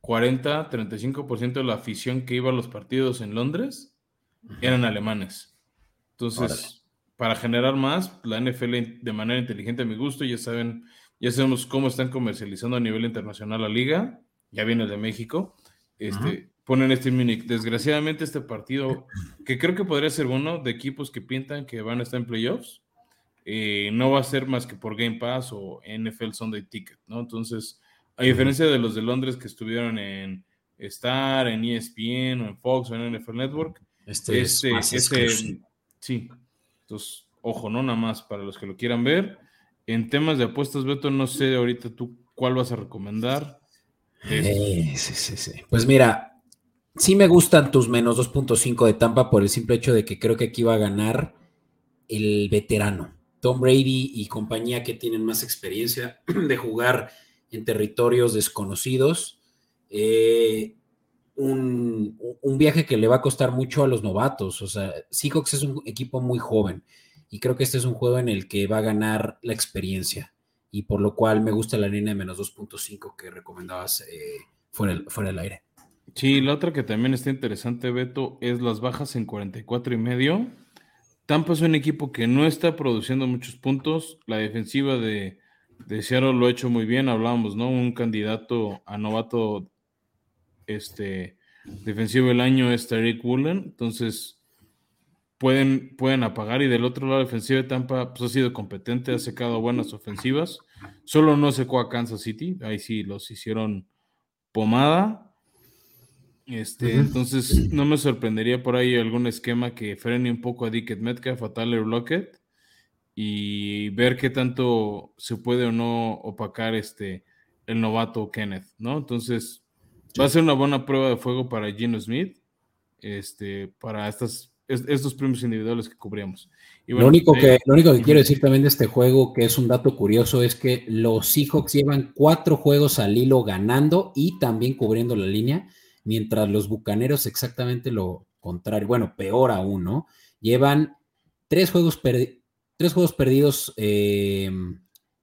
40-35% de la afición que iba a los partidos en Londres eran alemanes. Entonces, para generar más, la NFL de manera inteligente a mi gusto, ya saben, ya sabemos cómo están comercializando a nivel internacional la liga, ya viene de México, este, ponen este Munich. Desgraciadamente este partido, que creo que podría ser uno de equipos que pintan que van a estar en playoffs, eh, no va a ser más que por Game Pass o NFL Sunday Ticket, ¿no? Entonces, a diferencia de los de Londres que estuvieron en Star, en ESPN o en Fox o en NFL Network, este, este, este sí, entonces, ojo, no nada más para los que lo quieran ver. En temas de apuestas, Beto, no sé ahorita tú cuál vas a recomendar. Eh, sí, sí, sí. Pues mira, sí me gustan tus menos 2.5 de Tampa por el simple hecho de que creo que aquí va a ganar el veterano. Tom Brady y compañía que tienen más experiencia de jugar en territorios desconocidos. Eh, un, viaje que le va a costar mucho a los novatos. O sea, Seahawks es un equipo muy joven y creo que este es un juego en el que va a ganar la experiencia y por lo cual me gusta la línea de menos 2.5 que recomendabas eh, fuera, fuera del aire. Sí, la otra que también está interesante, Beto, es las bajas en 44 y medio. Tampa es un equipo que no está produciendo muchos puntos. La defensiva de, de Seattle lo ha hecho muy bien. Hablábamos, ¿no? Un candidato a novato este, defensivo del año es Tariq Woolen. Entonces, pueden, pueden apagar. Y del otro lado, la defensiva de Tampa pues, ha sido competente, ha secado buenas ofensivas. Solo no secó a Kansas City. Ahí sí los hicieron pomada. Este, Entonces, no me sorprendería por ahí algún esquema que frene un poco a Dickett Metcalf, a Tyler Lockett y ver qué tanto se puede o no opacar este, el novato Kenneth, ¿no? Entonces, va a ser una buena prueba de fuego para Gino Smith, este, para estas, estos premios individuales que cubríamos. lo, único que, lo único que quiero decir también de este juego, que es un dato curioso, es que los Seahawks llevan cuatro juegos al hilo ganando y también cubriendo la línea mientras los Bucaneros exactamente lo contrario, bueno, peor aún, ¿no? Llevan tres juegos, tres juegos perdidos eh,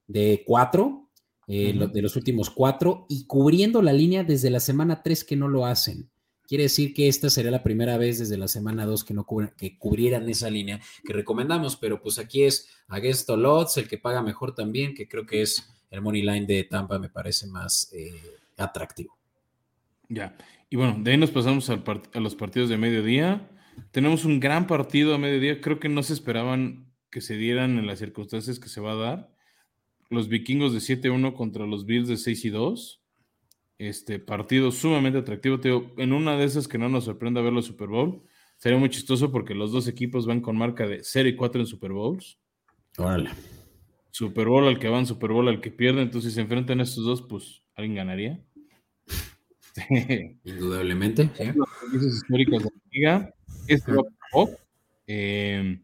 de cuatro, eh, de los últimos cuatro, y cubriendo la línea desde la semana tres que no lo hacen. Quiere decir que esta sería la primera vez desde la semana dos que no que cubrieran esa línea que recomendamos, pero pues aquí es Against Lots, el que paga mejor también, que creo que es el money line de Tampa, me parece más eh, atractivo. Ya, y bueno, de ahí nos pasamos a los partidos de mediodía. Tenemos un gran partido a mediodía. Creo que no se esperaban que se dieran en las circunstancias que se va a dar. Los vikingos de 7-1 contra los Bills de 6 2. Este partido sumamente atractivo. en una de esas que no nos sorprenda verlo Super Bowl. Sería muy chistoso porque los dos equipos van con marca de 0 y 4 en Super Bowls. Órale. Super Bowl al que van, Super Bowl al que pierden. Entonces, si se enfrentan estos dos, pues alguien ganaría. Indudablemente. históricos de la liga. Este eh,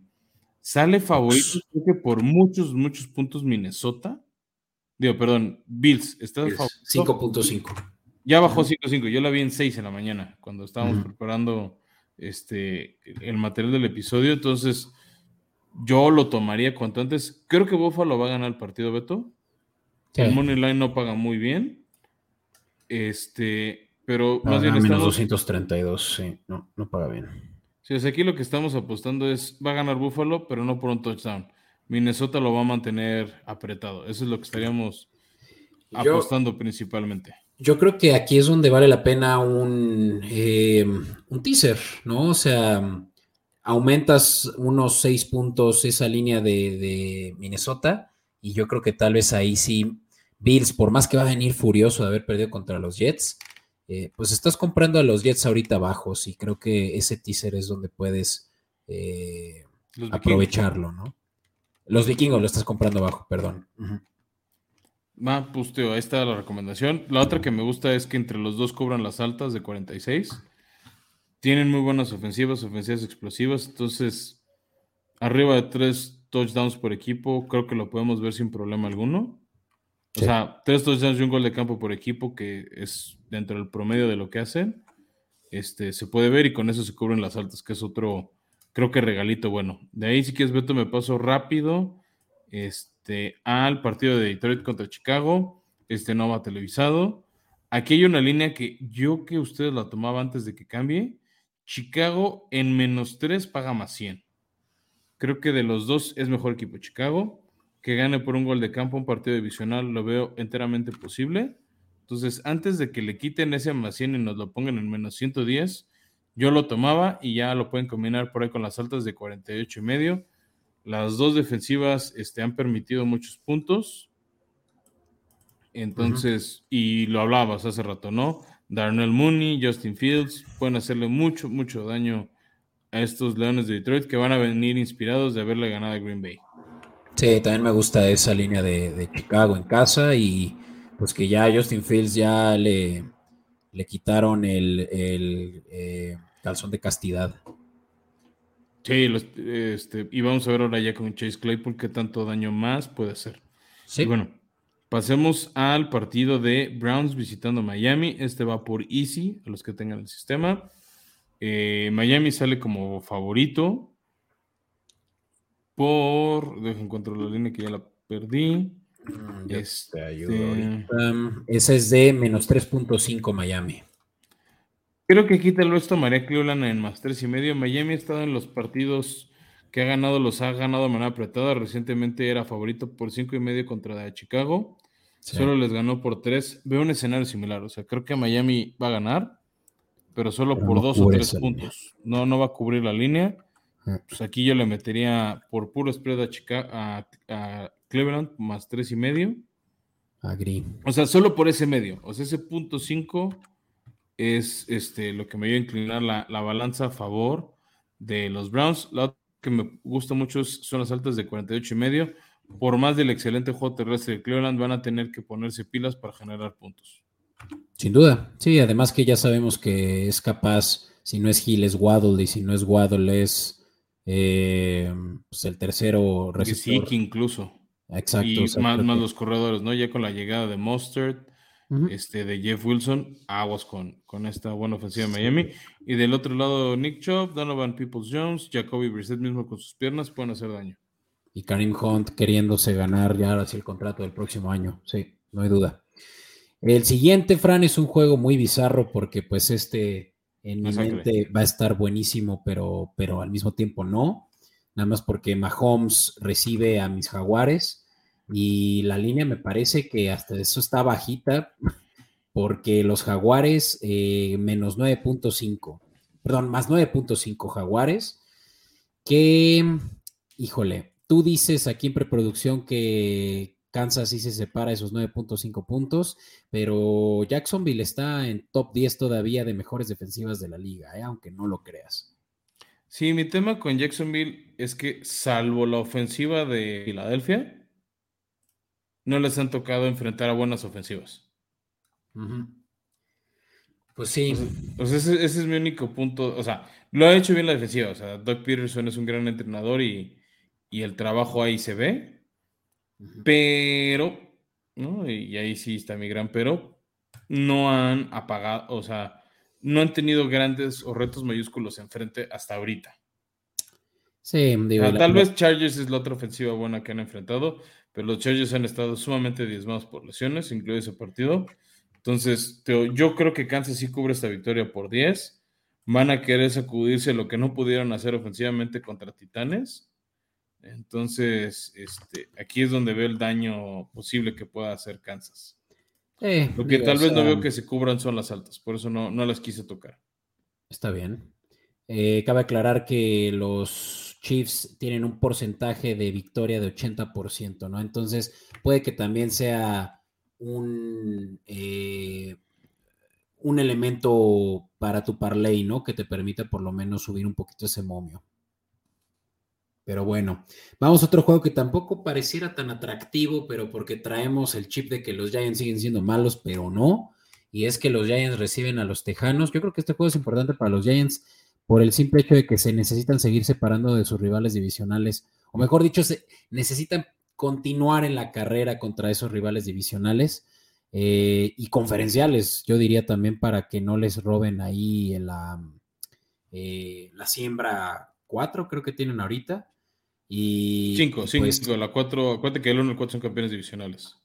sale favorito, creo que por muchos, muchos puntos Minnesota. Digo, perdón, Bills. Está 5.5. Ya bajó 5.5. Yo la vi en 6 en la mañana, cuando estábamos preparando este, el material del episodio. Entonces, yo lo tomaría cuanto antes. Creo que Buffalo va a ganar el partido, Beto. El Money Line no paga muy bien. Este, pero más bien. Menos 232, sí, no, no paga bien. Sí, aquí lo que estamos apostando es: va a ganar Buffalo, pero no por un touchdown. Minnesota lo va a mantener apretado. Eso es lo que estaríamos apostando principalmente. Yo creo que aquí es donde vale la pena un, eh, un teaser, ¿no? O sea, aumentas unos seis puntos esa línea de, de Minnesota y yo creo que tal vez ahí sí Bills, por más que va a venir furioso de haber perdido contra los Jets, eh, pues estás comprando a los Jets ahorita bajos y creo que ese teaser es donde puedes eh, aprovecharlo, ¿no? Los vikingos lo estás comprando bajo, perdón. Va, pues tío, ahí está la recomendación. La otra que me gusta es que entre los dos cobran las altas de 46. Tienen muy buenas ofensivas, ofensivas explosivas. Entonces, arriba de tres touchdowns por equipo, creo que lo podemos ver sin problema alguno. O sea, tres touchdowns y un gol de campo por equipo, que es dentro del promedio de lo que hacen. este, se puede ver y con eso se cubren las altas, que es otro, creo que regalito bueno. De ahí, si quieres, Beto, me paso rápido este, al partido de Detroit contra Chicago. Este no va televisado. Aquí hay una línea que yo que ustedes la tomaba antes de que cambie. Chicago en menos 3 paga más 100. Creo que de los dos es mejor equipo Chicago. Que gane por un gol de campo un partido divisional lo veo enteramente posible. Entonces, antes de que le quiten ese más 100 y nos lo pongan en menos 110, yo lo tomaba y ya lo pueden combinar por ahí con las altas de 48 y medio. Las dos defensivas este, han permitido muchos puntos. Entonces, y lo hablabas hace rato, ¿no? Darnell Mooney, Justin Fields pueden hacerle mucho, mucho daño a estos Leones de Detroit que van a venir inspirados de haberle ganado a Green Bay. Sí, también me gusta esa línea de, Chicago en casa y pues que ya Justin Fields ya le, le quitaron el, eh, calzón de castidad. Sí, este, y vamos a ver ahora ya con Chase Claypool qué tanto daño más puede hacer. Sí. bueno, pasemos al partido de Browns visitando Miami. Este va por Easy, a los que tengan el sistema. Eh, Miami sale como favorito por. Deja encuentro la línea que ya la perdí. Mm, este... esa es de menos 3.5 Miami. Creo que aquí te lo esto María Cleveland en más tres y medio. Miami ha estado en los partidos que ha ganado, los ha ganado de manera apretada. Recientemente era favorito por cinco y medio contra Chicago. Solo les ganó por tres. Veo un escenario similar. O sea, creo que Miami va a ganar, pero solo por dos o tres puntos. No, no va a cubrir la línea. Ah. Pues aquí yo le metería por puro spread a, Chicago, a, Cleveland más tres y medio. Agree. O sea, solo por ese medio. O sea, ese punto cinco es este, lo que me dio a inclinar la, balanza a favor de los Browns. La otra que me gusta mucho son las altas de 48 y medio. Por más del excelente juego terrestre de Cleveland, van a tener que ponerse pilas para generar puntos. Sin duda, sí, además que ya sabemos que es capaz, si no es Hill, es Waddle, y si no es Waddle, es eh, pues el tercero receptor. Sí, incluso. Exacto. Y más, más, los corredores, ¿no? Ya con la llegada de Mustard, este, de Jeff Wilson, aguas con, con esta buena ofensiva de Miami. Y del otro lado, Nick Chubb, Donovan Peoples Jones, Jacoby Brissett mismo con sus piernas pueden hacer daño. Y Karim Hunt queriéndose ganar ya hacia el contrato del próximo año, sí, no hay duda. El siguiente, Fran, es un juego muy bizarro porque pues este en mi mente va a estar buenísimo, pero, pero al mismo tiempo no. Nada más porque Mahomes recibe a mis jaguares y la línea me parece que hasta eso está bajita, porque los Jaguares eh, menos 9.5, perdón, más 9.5 Jaguares, que, híjole, tú dices aquí en preproducción que Kansas sí se separa esos 9.5 puntos, pero Jacksonville está en top 10 todavía de mejores defensivas de la liga, ¿eh? aunque no lo creas. Sí, mi tema con Jacksonville es que salvo la ofensiva de Filadelfia, no les han tocado enfrentar a buenas ofensivas. Pues sí. Pues, ese, es mi único punto. O sea, lo ha hecho bien la defensiva. O sea, Doug Peterson es un gran entrenador y, el trabajo ahí se ve. Pero, ¿no? Y ahí sí está mi gran pero. No han apagado, o sea, no han tenido grandes o retos mayúsculos enfrente hasta ahorita. Sí, digo, tal vez Chargers es la otra ofensiva buena que han enfrentado, pero los Chargers han estado sumamente diezmados por lesiones, incluido ese partido. Entonces, yo creo que Kansas sí cubre esta victoria por 10. Van a querer sacudirse lo que no pudieron hacer ofensivamente contra Titanes. Entonces, este, aquí es donde veo el daño posible que pueda hacer Kansas. Lo que tal vez no veo que se cubran son las altas, por eso no, no las quise tocar. Está bien. Eh, cabe aclarar que los Chiefs tienen un porcentaje de victoria de 80%, ¿no? Entonces puede que también sea un, eh, un elemento para tu parlay, ¿no? Que te permita por lo menos subir un poquito ese momio. Pero bueno, vamos a otro juego que tampoco pareciera tan atractivo, pero porque traemos el chip de que los Giants siguen siendo malos, pero no. Y es que los Giants reciben a los Tejanos. Yo creo que este juego es importante para los Giants por el simple hecho de que se necesitan seguir separando de sus rivales divisionales, o mejor dicho, se necesitan continuar en la carrera contra esos rivales divisionales. eh, y conferenciales, yo diría también para que no les roben ahí en la, eh, la siembra 4, creo que tienen ahorita. Y 5, 5, pues la 4, acuérdate que el 1 y el 4 son campeones divisionales.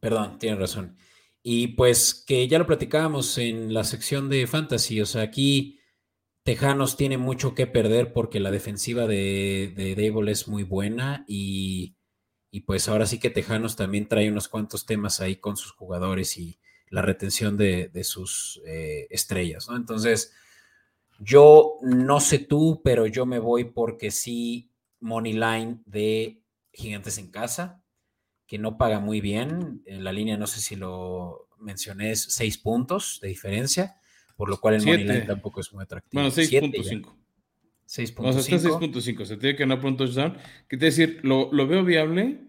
Perdón, tienen razón. Y pues que ya lo platicábamos en la sección de fantasy, o sea, aquí Tejanos tiene mucho que perder porque la defensiva de, de Dable es muy buena y, y, pues ahora sí que Tejanos también trae unos cuantos temas ahí con sus jugadores y la retención de, de sus eh, estrellas, ¿no? Entonces, yo no sé tú, pero yo me voy porque sí, Money Line de Gigantes en casa, que no paga muy bien. En la línea, no sé si lo mencioné, es seis puntos de diferencia por lo cual el Siete. Moneyline tampoco es muy atractivo. Bueno, 6.5. 6.5. O sea, está 6.5. Se tiene que ganar por un touchdown. Te decir, lo, lo, veo viable.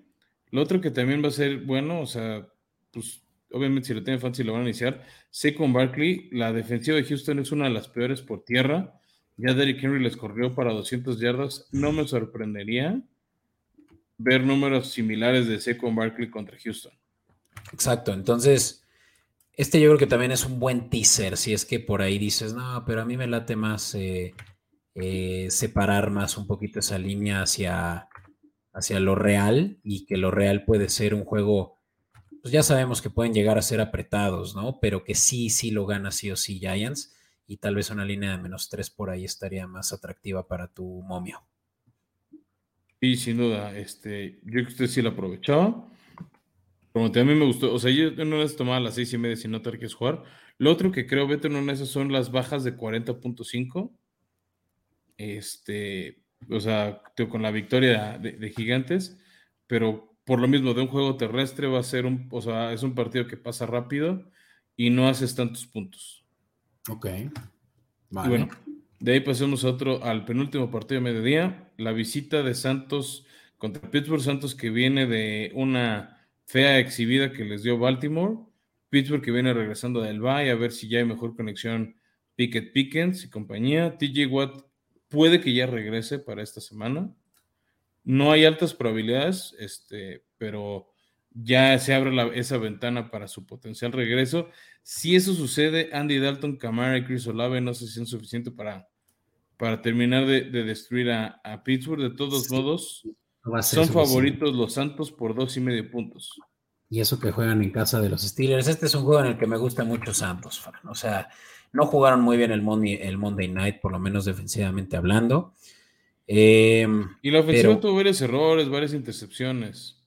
Lo otro que también va a ser bueno, o sea, pues obviamente si lo tienen fancy lo van a iniciar. Sé con Barkley, la defensiva de Houston es una de las peores por tierra. Ya Derrick Henry les corrió para 200 yardas. No me sorprendería ver números similares de con Barkley contra Houston. Exacto, entonces este yo creo que también es un buen teaser, si es que por ahí dices, no, pero a mí me late más eh, eh, separar más un poquito esa línea hacia, hacia lo real y que lo real puede ser un juego, pues ya sabemos que pueden llegar a ser apretados, ¿no? Pero que sí, sí lo gana sí o sí Giants y tal vez una línea de menos tres por ahí estaría más atractiva para tu momio. Y sin duda, este, yo creo que usted sí lo aprovechaba. Como a mí me gustó, o sea, yo no les tomaba las seis y media sin no tener que jugar. Lo otro que creo, Beto, en una de esas son las bajas de 40.5. Este, o sea, con la victoria de, de, Gigantes, pero por lo mismo de un juego terrestre va a ser un, o sea, es un partido que pasa rápido y no haces tantos puntos. Ok. Vale. Y bueno, de ahí pasemos a otro, al penúltimo partido de mediodía, la visita de Santos contra Pittsburgh Santos que viene de una fea exhibida que les dio Baltimore. Pittsburgh que viene regresando del bye a ver si ya hay mejor conexión Pickett Pickens y compañía. TJ Watt puede que ya regrese para esta semana. No hay altas probabilidades, este, pero ya se abre la, esa ventana para su potencial regreso. Si eso sucede, Andy Dalton, Camara y Chris Olave no sé si son suficientes para, para terminar de, de destruir a, a, Pittsburgh. De todos sí. modos, no son favoritos los Santos por dos y medio puntos. Y eso que juegan en casa de los Steelers. Este es un juego en el que me gusta mucho Santos, Fran. O sea, no jugaron muy bien el Monday, el Monday Night, por lo menos defensivamente hablando. Eh, y la ofensiva pero, tuvo varios errores, varias intercepciones.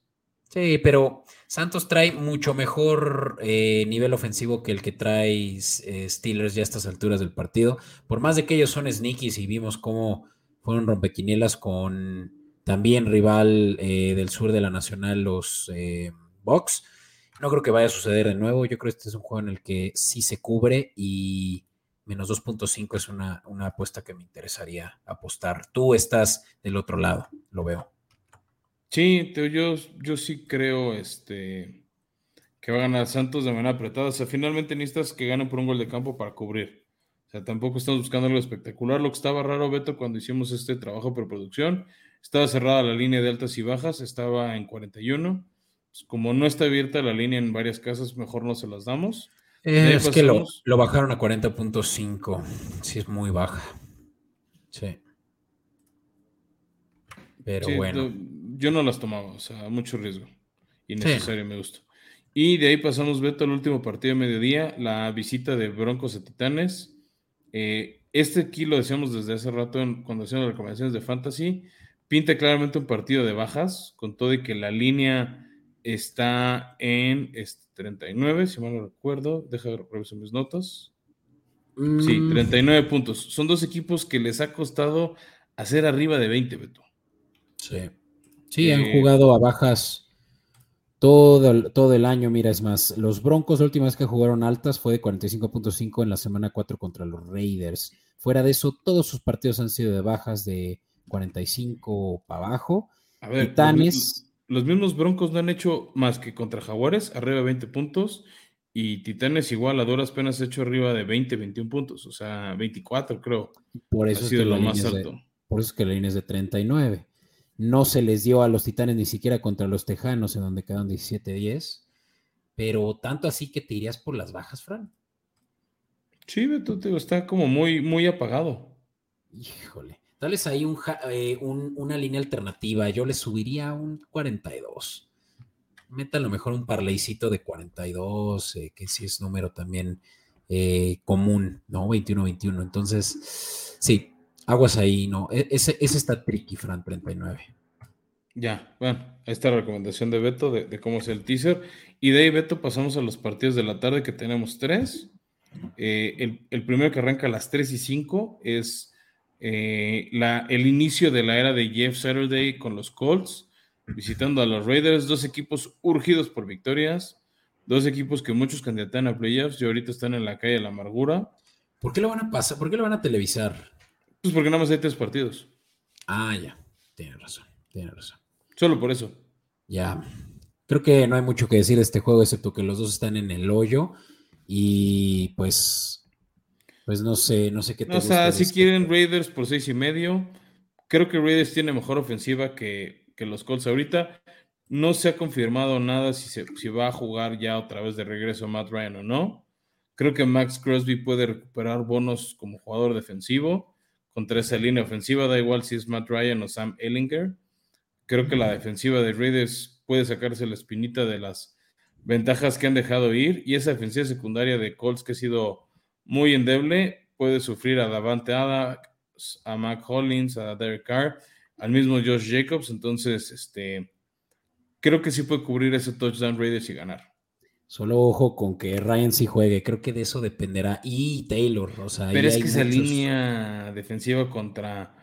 Sí, pero Santos trae mucho mejor eh, nivel ofensivo que el que trae eh, Steelers ya a estas alturas del partido. Por más de que ellos son sneakies y vimos cómo fueron rompequinielas con también rival eh, del sur de la Nacional, los eh, Bucks. No creo que vaya a suceder de nuevo. Yo creo que este es un juego en el que sí se cubre y menos 2.5 es una, una, apuesta que me interesaría apostar. Tú estás del otro lado, lo veo. Sí, yo, yo sí creo este, que va a ganar Santos de manera apretada. O sea, finalmente necesitas que gane por un gol de campo para cubrir. O sea, tampoco estamos buscando algo espectacular. Lo que estaba raro, Beto, cuando hicimos este trabajo por producción, estaba cerrada la línea de altas y bajas, estaba en 41. Pues como no está abierta la línea en varias casas, mejor no se las damos. Eh, es que lo, lo, bajaron a 40.5. Sí, es muy baja. Sí. Pero sí, bueno. Yo no las tomaba, o sea, mucho riesgo. Innecesario, sí. me gusta. Y de ahí pasamos, Beto, al último partido de mediodía, la visita de Broncos a Titanes. Eh, este aquí lo decíamos desde hace rato en, cuando hacíamos las recomendaciones de Fantasy pinta claramente un partido de bajas, con todo y que la línea está en este, 39, si mal no recuerdo. Deja revisar mis notas. Mm. Sí, 39 puntos. Son dos equipos que les ha costado hacer arriba de 20, Beto. Sí. Sí, eh, han jugado a bajas todo, todo el año. Mira, es más, los Broncos, la última vez que jugaron altas fue de 45.5 en la semana 4 contra los Raiders. Fuera de eso, todos sus partidos han sido de bajas de 45 para abajo. A ver, Titanes. Los, los, mismos Broncos no han hecho más que contra Jaguares, arriba de 20 puntos. Y Titanes igual a duras penas ha hecho arriba de 20, 21 puntos. O sea, 24 creo. Por eso ha sido es que lo más alto. De, por eso es que la línea es de 39. No se les dio a los Titanes ni siquiera contra los Tejanos, en donde quedaron 17-10. pero tanto así que te irías por las bajas, Fran. Sí, Beto, está como muy, muy apagado. Híjole. Tal vez ahí eh, un, una línea alternativa. Yo le subiría un 42. Meta a lo mejor un parleycito de 42, eh, que sí es número también eh, común, ¿no? 21-21. Entonces, sí, aguas ahí, ¿no? E, ese, ese está tricky, Fran, 39. Ya, bueno, ahí está la recomendación de Beto de, cómo es el teaser. Y de ahí, Beto, pasamos a los partidos de la tarde que tenemos tres. el, el, primero que arranca a las 3 y 5 es eh, la, el inicio de la era de Jeff Saturday con los Colts, visitando a los Raiders, dos equipos urgidos por victorias, dos equipos que muchos candidatan a playoffs y ahorita están en la calle de la amargura. ¿Por qué lo van a pasar? ¿Por qué lo van a televisar? Pues porque nada más hay tres partidos. Ah, ya, tiene razón, tiene razón. Solo por eso. Ya. Creo que no hay mucho que decir de este juego, excepto que los dos están en el hoyo. Y pues pues no sé, no sé qué te O sea, si quieren Raiders por seis y medio, creo que Raiders tiene mejor ofensiva que, los Colts ahorita. No se ha confirmado nada si, se, si va a jugar ya otra vez de regreso Matt Ryan o no. Creo que Max Crosby puede recuperar bonos como jugador defensivo contra esa línea ofensiva. Da igual si es Matt Ryan o Sam Ellinger. Creo que la defensiva de Raiders puede sacarse la espinita de las ventajas que han dejado ir. Y esa defensiva secundaria de Colts que ha sido muy endeble, puede sufrir a Davante Adams, a Mac Hollins, a Derek Carr, al mismo Josh Jacobs, entonces este creo que sí puede cubrir ese touchdown Raiders y ganar. Solo ojo con que Ryan sí juegue, creo que de eso dependerá. Y Taylor, o sea. Pero es que esa línea defensiva contra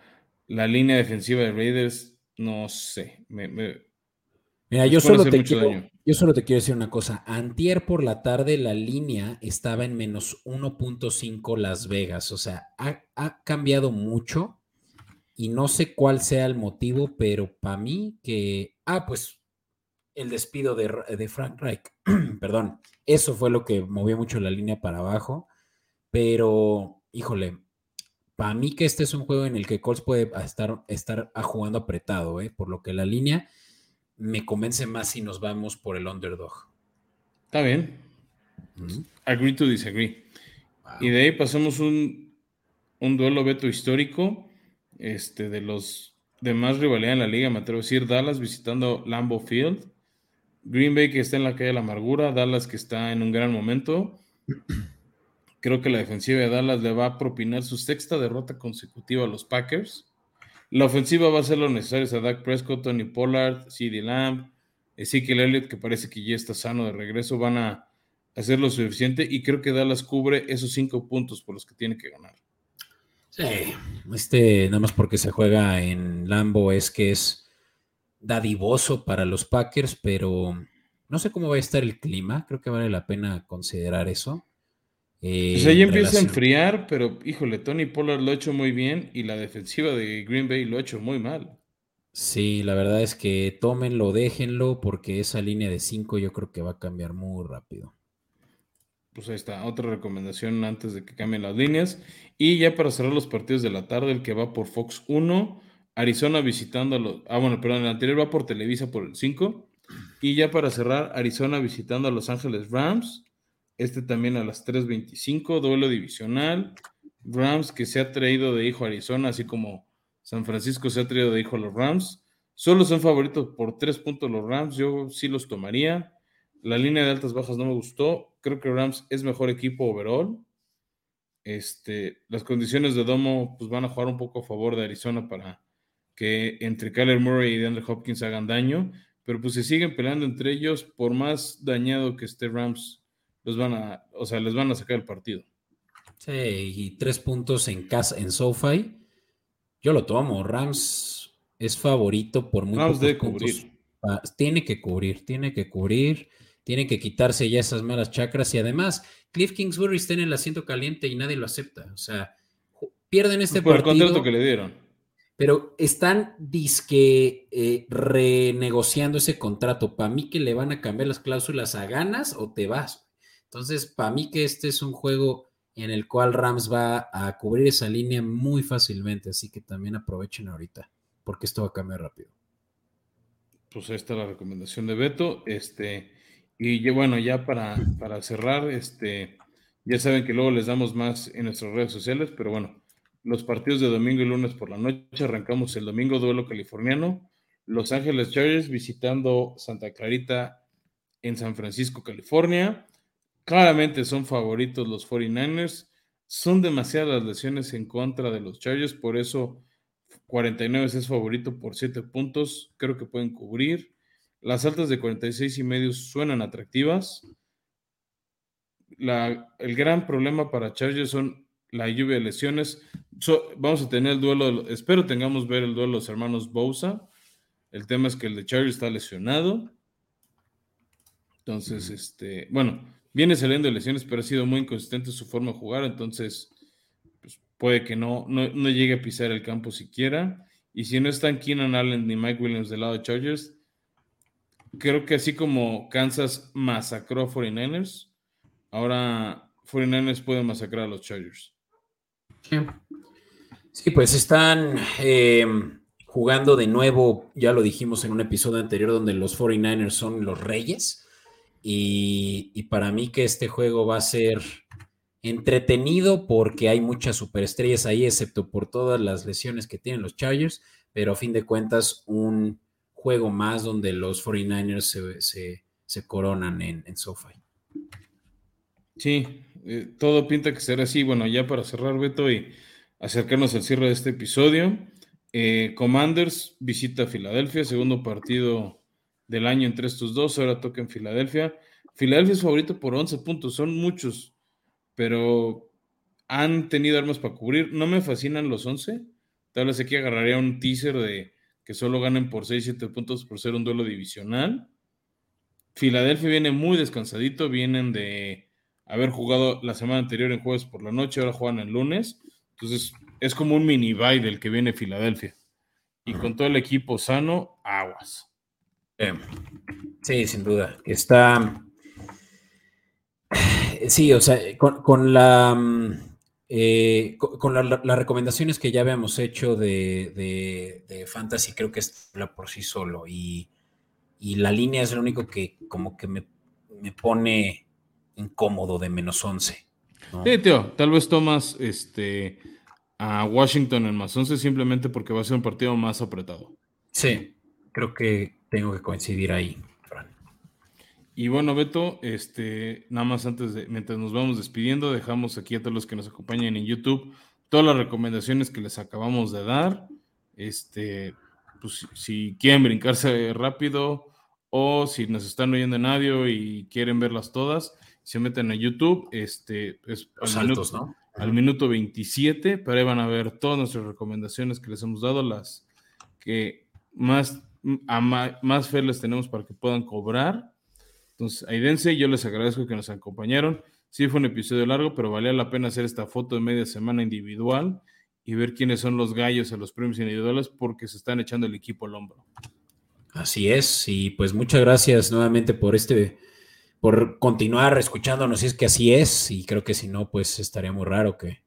la línea defensiva de Raiders, no sé. Me, Mira, yo solo, te quiero, yo solo te quiero decir una cosa. Antier por la tarde la línea estaba en menos 1.5 Las Vegas. O sea, ha, cambiado mucho y no sé cuál sea el motivo, pero para mí que... Ah, pues el despido de, de Frank Reich. Perdón. Eso fue lo que movió mucho la línea para abajo. Pero, híjole, para mí que este es un juego en el que Colts puede estar, estar jugando apretado, ¿eh? por lo que la línea me convence más si nos vamos por el underdog. Está bien. Agree to disagree. Y de ahí pasamos un, un duelo veto histórico este, de los de más rivalidad en la liga, me atrevo a decir, Dallas visitando Lambeau Field, Green Bay que está en la calle de la amargura, Dallas que está en un gran momento. Creo que la defensiva de Dallas le va a propinar su sexta derrota consecutiva a los Packers. La ofensiva va a ser lo necesario a Dak Prescott, Tony Pollard, CeeDee Lamb, Ezekiel Elliott, que parece que ya está sano de regreso, van a hacer lo suficiente y creo que Dallas cubre esos cinco puntos por los que tiene que ganar. Sí, este, nada más porque se juega en Lambo es que es dadivoso para los Packers, pero no sé cómo va a estar el clima, creo que vale la pena considerar eso. Eh, sea, ya empieza a enfriar, pero híjole, Tony Pollard lo ha hecho muy bien y la defensiva de Green Bay lo ha hecho muy mal. Sí, la verdad es que tómenlo, déjenlo, porque esa línea de 5 yo creo que va a cambiar muy rápido. Pues ahí está, otra recomendación antes de que cambien las líneas. Y ya para cerrar los partidos de la tarde, el que va por Fox 1, Arizona visitando a los. Ah, bueno, perdón, el anterior va por Televisa por el 5. Y ya para cerrar, Arizona visitando a Los Ángeles Rams. Este también a las 3.25, duelo divisional. Rams que se ha traído de hijo a Arizona, así como San Francisco se ha traído de hijo a los Rams. Solo son favoritos por tres puntos los Rams, yo sí los tomaría. La línea de altas bajas no me gustó. Creo que Rams es mejor equipo overall. Este, las condiciones de domo pues, van a jugar un poco a favor de Arizona para que entre Kyler Murray y DeAndre Hopkins hagan daño, pero pues se siguen peleando entre ellos por más dañado que esté Rams los van a, o sea, les van a sacar el partido. Sí, y tres puntos en casa, en SoFi. Yo lo tomo. Rams es favorito por muy Rams debe Cubrir. Tiene que cubrir, tiene que cubrir, tiene que quitarse ya esas malas chacras y además Cliff Kingsbury está en el asiento caliente y nadie lo acepta. O sea, pierden este por partido. el contrato que le dieron. Pero están disque eh, renegociando ese contrato. Para mí que le van a cambiar las cláusulas a ganas o te vas. Entonces, para mí que este es un juego en el cual Rams va a cubrir esa línea muy fácilmente, así que también aprovechen ahorita, porque esto va a cambiar rápido. Pues ahí está la recomendación de Beto. Este, Y bueno, ya para, para cerrar, este, ya saben que luego les damos más en nuestras redes sociales, pero bueno, los partidos de domingo y lunes por la noche arrancamos el domingo duelo californiano, Los Ángeles Chargers visitando Santa Clarita en San Francisco, California. Claramente son favoritos los 49ers. Son demasiadas lesiones en contra de los Chargers, por eso 49 es favorito por 7 puntos. Creo que pueden cubrir. Las altas de 46 y medio suenan atractivas. el gran problema para Chargers son la lluvia de lesiones. vamos a tener el duelo, espero tengamos ver el duelo de los hermanos Bosa. El tema es que el de Chargers está lesionado. Entonces, este, bueno, viene saliendo de lesiones, pero ha sido muy inconsistente su forma de jugar, entonces pues, puede que no, no, llegue a pisar el campo siquiera. Y si no están Keenan Allen ni Mike Williams del lado de Chargers, creo que así como Kansas masacró a 49ers, ahora 49ers puede masacrar a los Chargers. Sí, pues están eh, jugando de nuevo, ya lo dijimos en un episodio anterior, donde los 49ers son los reyes. Y, para mí que este juego va a ser entretenido porque hay muchas superestrellas ahí, excepto por todas las lesiones que tienen los Chargers, pero a fin de cuentas un juego más donde los 49ers se, coronan en, en SoFi. Sí, eh, todo pinta que será así. Bueno, ya para cerrar, Beto, y acercarnos al cierre de este episodio. Eh, Commanders visita Filadelfia, segundo partido del año entre estos dos, ahora toca en Filadelfia. Filadelfia es favorito por 11 puntos, son muchos, pero han tenido armas para cubrir. No me fascinan los 11. Tal vez aquí agarraría un teaser de que solo ganen por 6, 7 puntos por ser un duelo divisional. Filadelfia viene muy descansadito, vienen de haber jugado la semana anterior en jueves por la noche, ahora juegan el lunes. Entonces es como un mini bye del que viene Filadelfia. Y con todo el equipo sano, aguas. Sí, sin duda. Está. Sí, o sea, con, la. Eh, con, las recomendaciones que ya habíamos hecho de, Fantasy, creo que es por sí solo. Y, la línea es lo único que como que me, pone incómodo de menos 11. Sí, tío, tal vez tomas este, a Washington en más 11 simplemente porque va a ser un partido más apretado. Sí, creo que tengo que coincidir ahí, Y bueno, Beto, este, nada más antes de, mientras nos vamos despidiendo, dejamos aquí a todos los que nos acompañan en YouTube todas las recomendaciones que les acabamos de dar. Este, pues si quieren brincarse rápido o si nos están oyendo en audio y quieren verlas todas, se meten a YouTube, este, es al, minuto, al minuto 27, pero ahí van a ver todas nuestras recomendaciones que les hemos dado, las que más más fe les tenemos para que puedan cobrar. Entonces, Aidense, yo les agradezco que nos acompañaron. Sí fue un episodio largo, pero valía la pena hacer esta foto de media semana individual y ver quiénes son los gallos en los premios individuales porque se están echando el equipo al hombro. Así es, y pues muchas gracias nuevamente por este, por continuar escuchándonos, si es que así es, y creo que si no, pues estaría muy raro que,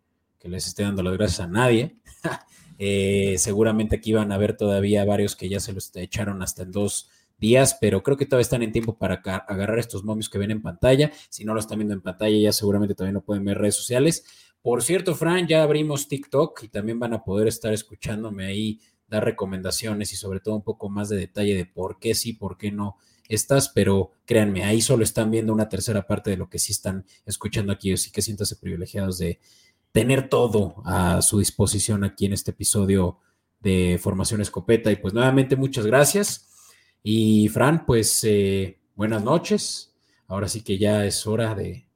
les esté dando las gracias a nadie. Eh, seguramente aquí van a ver todavía varios que ya se los echaron hasta en dos días, pero creo que todavía están en tiempo para agarrar estos momios que ven en pantalla. Si no lo están viendo en pantalla, ya seguramente también lo pueden ver en redes sociales. Por cierto, Fran, ya abrimos TikTok y también van a poder estar escuchándome ahí, dar recomendaciones y sobre todo un poco más de detalle de por qué sí, por qué no estás, pero créanme, ahí solo están viendo una tercera parte de lo que sí están escuchando aquí, así que siéntase privilegiados de, tener todo a su disposición aquí en este episodio de Formación Escopeta. Y pues nuevamente muchas gracias. Y Fran, pues eh, buenas noches. Ahora sí que ya es hora de,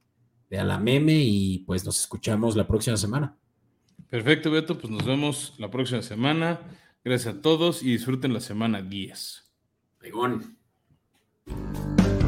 de a la meme y pues nos escuchamos la próxima semana. Perfecto, Beto. Pues nos vemos la próxima semana. Gracias a todos y disfruten la semana 10. Thank you.